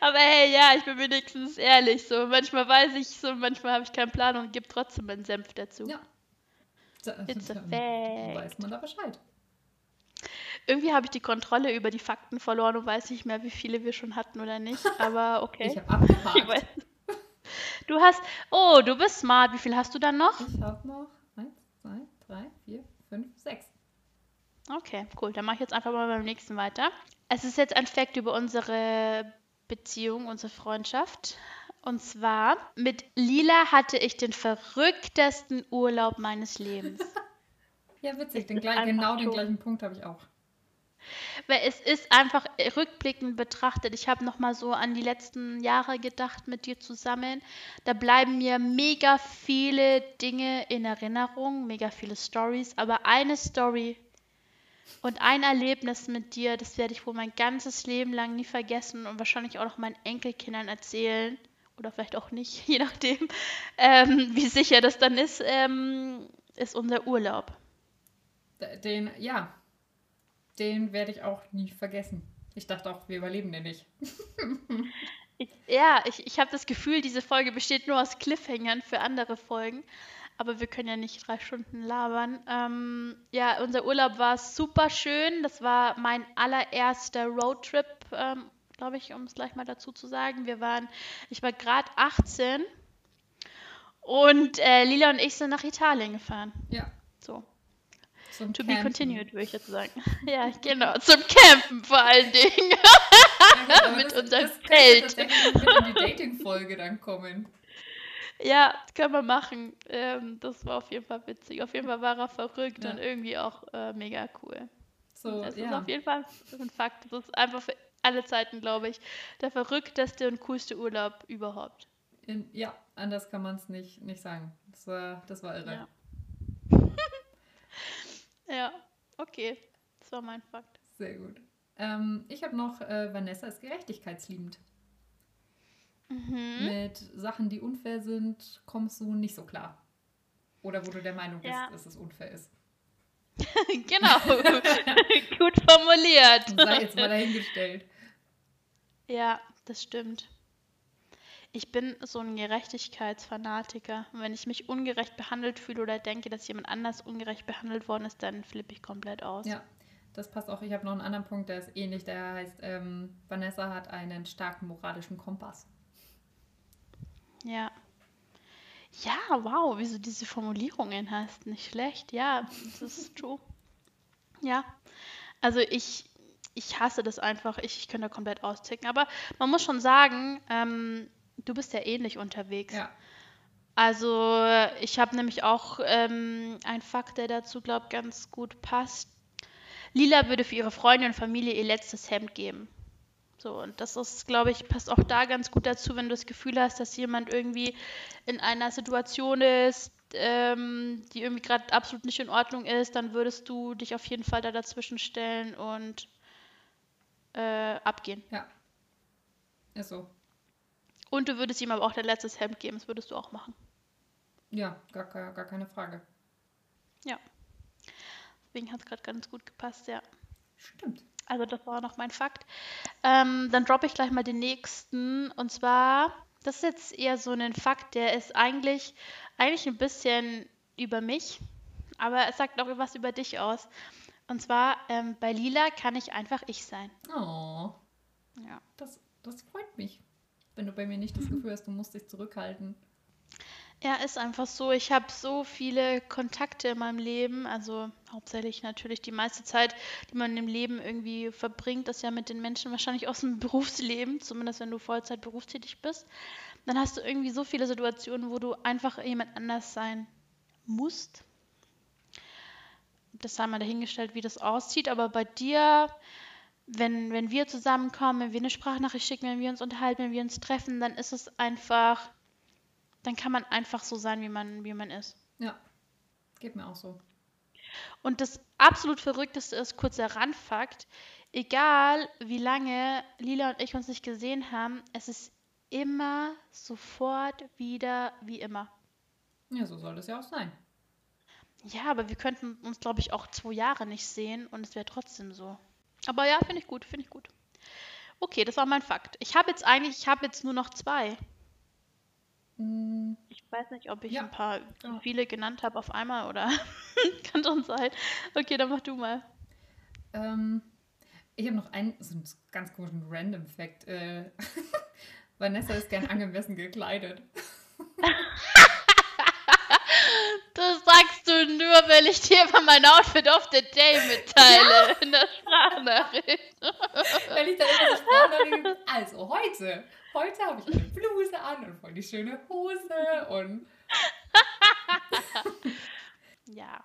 Aber hey, ja, ich bin wenigstens ehrlich. So, manchmal weiß ich so, manchmal habe ich keinen Plan und gebe trotzdem meinen Senf dazu. Ja. Da, It's a dann fact. weiß man da Bescheid. Irgendwie habe ich die Kontrolle über die Fakten verloren und weiß nicht mehr, wie viele wir schon hatten oder nicht. Aber okay. Ich habe abgehakt. Du hast. Oh, du bist smart. Wie viel hast du dann noch? Ich habe noch 1, 2, 3, 4, 5, 6. Okay, cool. Dann mache ich jetzt einfach mal beim nächsten weiter. Es ist jetzt ein Fakt über unsere Beziehung, unsere Freundschaft. Und zwar, mit Lila hatte ich den verrücktesten Urlaub meines Lebens. Ja, witzig. Den gleich, genau den gleichen Punkt habe ich auch. Weil es ist einfach rückblickend betrachtet. Ich habe nochmal so an die letzten Jahre gedacht mit dir zusammen. Da bleiben mir mega viele Dinge in Erinnerung, mega viele Stories. Aber eine Story und ein Erlebnis mit dir, das werde ich wohl mein ganzes Leben lang nie vergessen und wahrscheinlich auch noch meinen Enkelkindern erzählen. Oder vielleicht auch nicht, je nachdem, ähm, wie sicher das dann ist, ähm, ist unser Urlaub. Den, ja, den werde ich auch nie vergessen. Ich dachte auch, wir überleben den nicht. Ich, ja, ich, ich habe das Gefühl, diese Folge besteht nur aus Cliffhangern für andere Folgen. Aber wir können ja nicht drei Stunden labern. Ähm, ja, unser Urlaub war super schön. Das war mein allererster Roadtrip, ähm, glaube ich, um es gleich mal dazu zu sagen. Wir waren, ich war gerade 18 und äh, Lila und ich sind nach Italien gefahren. Ja. Zum To be Campen. continued, würde ich jetzt sagen. ja, genau. Zum Campen vor allen Dingen. Ja, aber Mit das, unserem das tatsächlich mit in die Dating-Folge dann kommen. ja, das können wir machen. Ähm, das war auf jeden Fall witzig. Auf jeden Fall war er verrückt Ja. und irgendwie auch äh, mega cool. So, Das ist ja. auf jeden Fall ein Fakt. Das ist einfach für alle Zeiten, glaube ich, der verrückteste und coolste Urlaub überhaupt. In, ja, anders kann man es nicht, nicht sagen. Das war, das war irre. Ja. ja, okay. Das war mein Fakt. Sehr gut. Ähm, ich habe noch, äh, Vanessa ist gerechtigkeitsliebend. Mhm. Mit Sachen, die unfair sind, kommst du nicht so klar. Oder wo du der Meinung bist, Ja. dass es unfair ist. genau. Gut formuliert. Sei jetzt mal dahingestellt. Ja, das stimmt. Ich bin so ein Gerechtigkeitsfanatiker. Und wenn ich mich ungerecht behandelt fühle oder denke, dass jemand anders ungerecht behandelt worden ist, dann flippe ich komplett aus. Ja, das passt auch. Ich habe noch einen anderen Punkt, der ist ähnlich. Der heißt, ähm, Vanessa hat einen starken moralischen Kompass. Ja. Ja, wow, wie du diese Formulierungen hast. Nicht schlecht. Ja, das ist true. Ja. Also ich, ich hasse das einfach. Ich, ich könnte da komplett austicken. Aber man muss schon sagen, ähm, du bist ja ähnlich unterwegs. Ja, Also ich habe nämlich auch ähm, einen Fakt, der dazu, glaube ich, ganz gut passt. Lila würde für ihre Freunde und Familie ihr letztes Hemd geben. So, und das ist, glaube ich, passt auch da ganz gut dazu, wenn du das Gefühl hast, dass jemand irgendwie in einer Situation ist, ähm, die irgendwie gerade absolut nicht in Ordnung ist, dann würdest du dich auf jeden Fall da dazwischen stellen und äh, abgehen. ja. Ist so. Und du würdest ihm aber auch dein letztes Hemd geben, das würdest du auch machen. Ja, gar, gar, gar keine Frage. Deswegen hat es gerade ganz gut gepasst, ja. Stimmt. Also das war noch mein Fakt. Ähm, dann droppe ich gleich mal den nächsten. Und zwar, das ist jetzt eher so ein Fakt, der ist eigentlich, eigentlich ein bisschen über mich, aber es sagt auch was über dich aus. Und zwar, ähm, bei Lila kann ich einfach ich sein. Oh, Ja. das, das freut mich. Wenn du bei mir nicht das Gefühl hast, du musst dich zurückhalten. Ja, ist einfach so. Ich habe so viele Kontakte in meinem Leben, also hauptsächlich natürlich die meiste Zeit, die man im Leben irgendwie verbringt, das ja mit den Menschen wahrscheinlich aus dem Berufsleben, zumindest wenn du Vollzeit berufstätig bist. Dann hast du irgendwie so viele Situationen, wo du einfach jemand anders sein musst. Das sei mal dahingestellt, wie das aussieht, aber bei dir, wenn, wenn wir zusammenkommen, wenn wir eine Sprachnachricht schicken, wenn wir uns unterhalten, wenn wir uns treffen, dann ist es einfach dann kann man einfach so sein, wie man, wie man ist. Ja, geht mir auch so. Und das absolut Verrückteste ist, kurzer Randfakt, egal wie lange Lila und ich uns nicht gesehen haben, es ist immer sofort wieder wie immer. Ja, so soll das ja auch sein. Ja, aber wir könnten uns, glaube ich, auch zwei Jahre nicht sehen und es wäre trotzdem so. Aber ja, finde ich gut, finde ich gut. Okay, das war mein Fakt. Ich habe jetzt eigentlich, ich habe jetzt nur noch zwei. Mm, Ich weiß nicht, ob ich Ja, ein paar viele genannt habe auf einmal oder kann schon sein. Okay, dann mach du mal. Ähm, ich habe noch einen, so einen ganz komischen Random Fact. Äh, Vanessa ist gern angemessen gekleidet. Das sagst du nur, weil ich dir über mein Outfit of the Day mitteile in der Sprachnachricht. Wenn ich dann immer so Sprachnachrichten, also heute, heute habe ich eine Bluse an und voll die schöne Hose und Ja.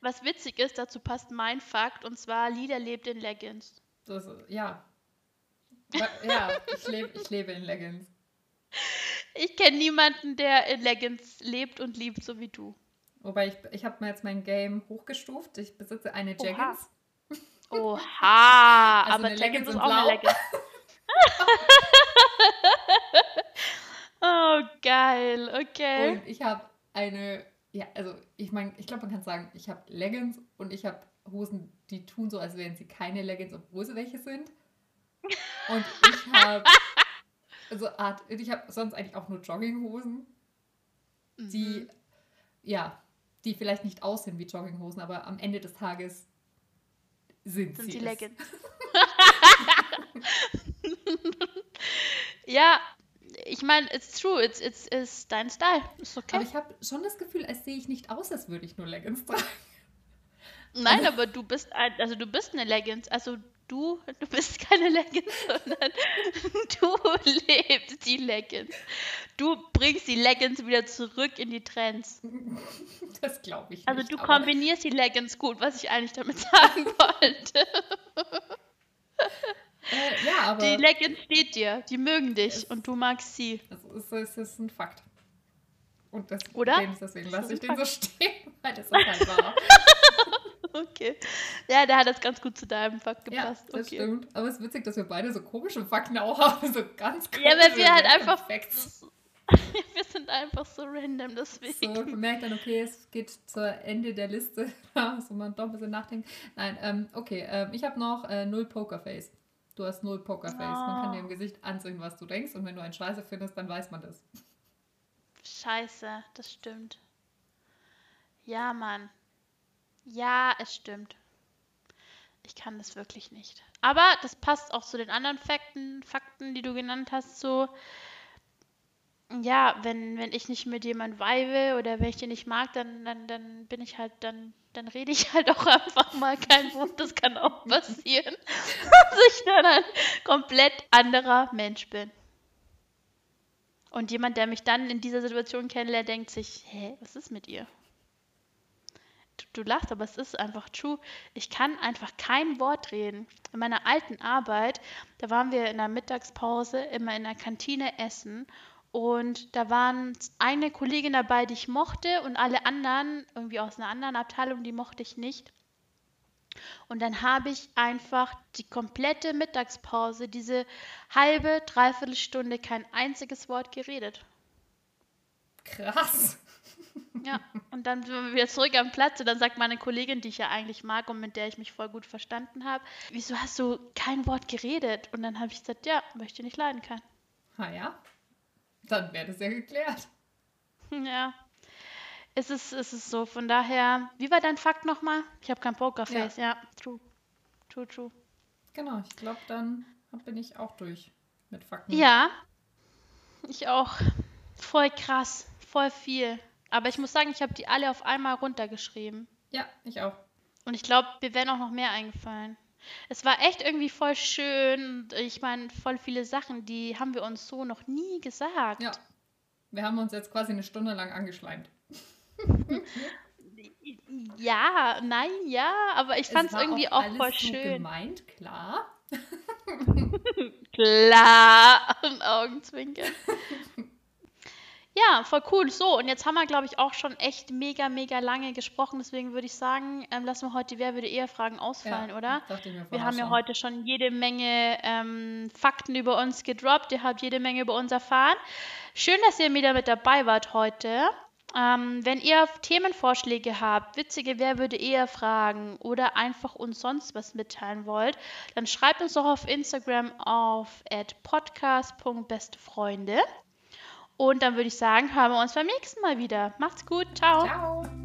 Was witzig ist, dazu passt mein Fakt, und zwar Lieder lebt in Leggings. das, ja. Ja, ich lebe ich lebe in Leggings. Ich kenne niemanden, der in Leggings lebt und liebt, so wie du. Wobei ich, ich habe mir jetzt mein Game hochgestuft. Ich besitze eine Oha. Jeggings. Oha, Also aber eine Leggings Leggings ist auch eine. Leggings. oh, geil, okay. Und ich habe eine, ja, also ich meine, ich glaube, man kann sagen, ich habe Leggings und ich habe Hosen, die tun so, als wären sie keine Leggings, obwohl sie welche sind. Und ich habe, also Art, ich habe sonst eigentlich auch nur Jogginghosen, die, Mhm. ja, die vielleicht nicht aussehen wie Jogginghosen, aber am Ende des Tages sind, sind sie die es. Leggings. ja, ich meine, it's true, it's, it's, it's dein Style. Ist okay. Aber ich habe schon das Gefühl, als sehe ich nicht aus, als würde ich nur Leggings tragen. Nein, aber du bist ein, also du bist eine Leggings. Also du, du bist keine Leggings, sondern du lebst die Leggings. Du bringst die Leggings wieder zurück in die Trends. Das glaube ich Also nicht. du aber- kombinierst die Leggings gut, was ich eigentlich damit sagen wollte. Äh, ja, aber Die Leggings steht dir, die mögen dich Es- und du magst sie. das ist, das ist ein Fakt. Und das Oder? Problem ist, deswegen lasse ist ich den so stehen, weil das ist halt wahr. Okay. Ja, da hat das ganz gut zu deinem Fakt ja, gepasst. das okay. stimmt. Aber es ist witzig, dass wir beide so komische Fakten auch haben. So ganz komische Ja, weil wir halt einfach. Facts. wir sind einfach so random, deswegen. So, man merkt dann, okay, es geht zur Ende der Liste. Da muss man doch ein bisschen nachdenken. Nein, ähm, okay, ähm, ich habe noch äh, null Pokerface. Du hast null Pokerface. Man kann dir im Oh. Gesicht ansehen, was du denkst. Und wenn du einen Scheiße findest, dann weiß man das. Scheiße, das stimmt. Ja, Mann. Ja, es stimmt. Ich kann das wirklich nicht. Aber das passt auch zu den anderen Fakten, Fakten, die du genannt hast, so. Ja, wenn, wenn ich nicht mit jemand weibe oder wenn ich den nicht mag, dann, dann, dann bin ich halt, dann, dann rede ich halt auch einfach mal kein Wort. Das kann auch passieren, dass ich dann ein komplett anderer Mensch bin. Und jemand, der mich dann in dieser Situation kennenlernt, denkt sich, hä, was ist mit ihr? Du, lachst, aber es ist einfach true. Ich kann einfach kein Wort reden. In meiner alten Arbeit, da waren wir in der Mittagspause immer in der Kantine essen und da waren eine Kollegin dabei, die ich mochte und alle anderen, irgendwie aus einer anderen Abteilung, die mochte ich nicht. Und dann habe ich einfach die komplette Mittagspause, diese halbe, dreiviertel Stunde, kein einziges Wort geredet. Krass. Ja, und dann sind wir wieder zurück am Platz und dann sagt meine Kollegin, die ich ja eigentlich mag und mit der ich mich voll gut verstanden habe, wieso hast du kein Wort geredet? Und dann habe ich gesagt, ja, weil ich dir nicht leiden kann. Ha ja. Dann wäre das ja geklärt. Ja. Es ist, es ist so, von daher, wie war dein Fakt nochmal? Ich habe kein Pokerface, ja. true. True, true. Genau, ich glaube, dann bin ich auch durch mit Fakten. Ja, ich auch. Voll krass, voll viel. Aber ich muss sagen, ich habe die alle auf einmal runtergeschrieben. Ja, ich auch. Und ich glaube, mir wären auch noch mehr eingefallen. Es war echt irgendwie voll schön. Ich meine, voll viele Sachen, die haben wir uns so noch nie gesagt. Ja. Wir haben uns jetzt quasi eine Stunde lang angeschleimt. Ja, nein, ja, aber ich fand es irgendwie auch alles voll so schön. gemeint, klar. Klar, ein Augenzwinkern. Ja, voll cool. So, und jetzt haben wir, glaube ich, auch schon echt mega, mega lange gesprochen. Deswegen würde ich sagen, ähm, lassen wir heute die Wer würde eher Fragen ausfallen, oder? Dachte ich mir Wir vorher haben ja schon. heute schon jede Menge ähm, Fakten über uns gedroppt. Ihr habt jede Menge über uns erfahren. Schön, dass ihr wieder mit dabei wart heute. Ähm, wenn ihr Themenvorschläge habt, witzige Wer würde eher Fragen oder einfach uns sonst was mitteilen wollt, dann schreibt uns doch auf Instagram auf podcast.bestefreunde. Und dann würde ich sagen, hören wir uns beim nächsten Mal wieder. Macht's gut. Ciao. Ciao.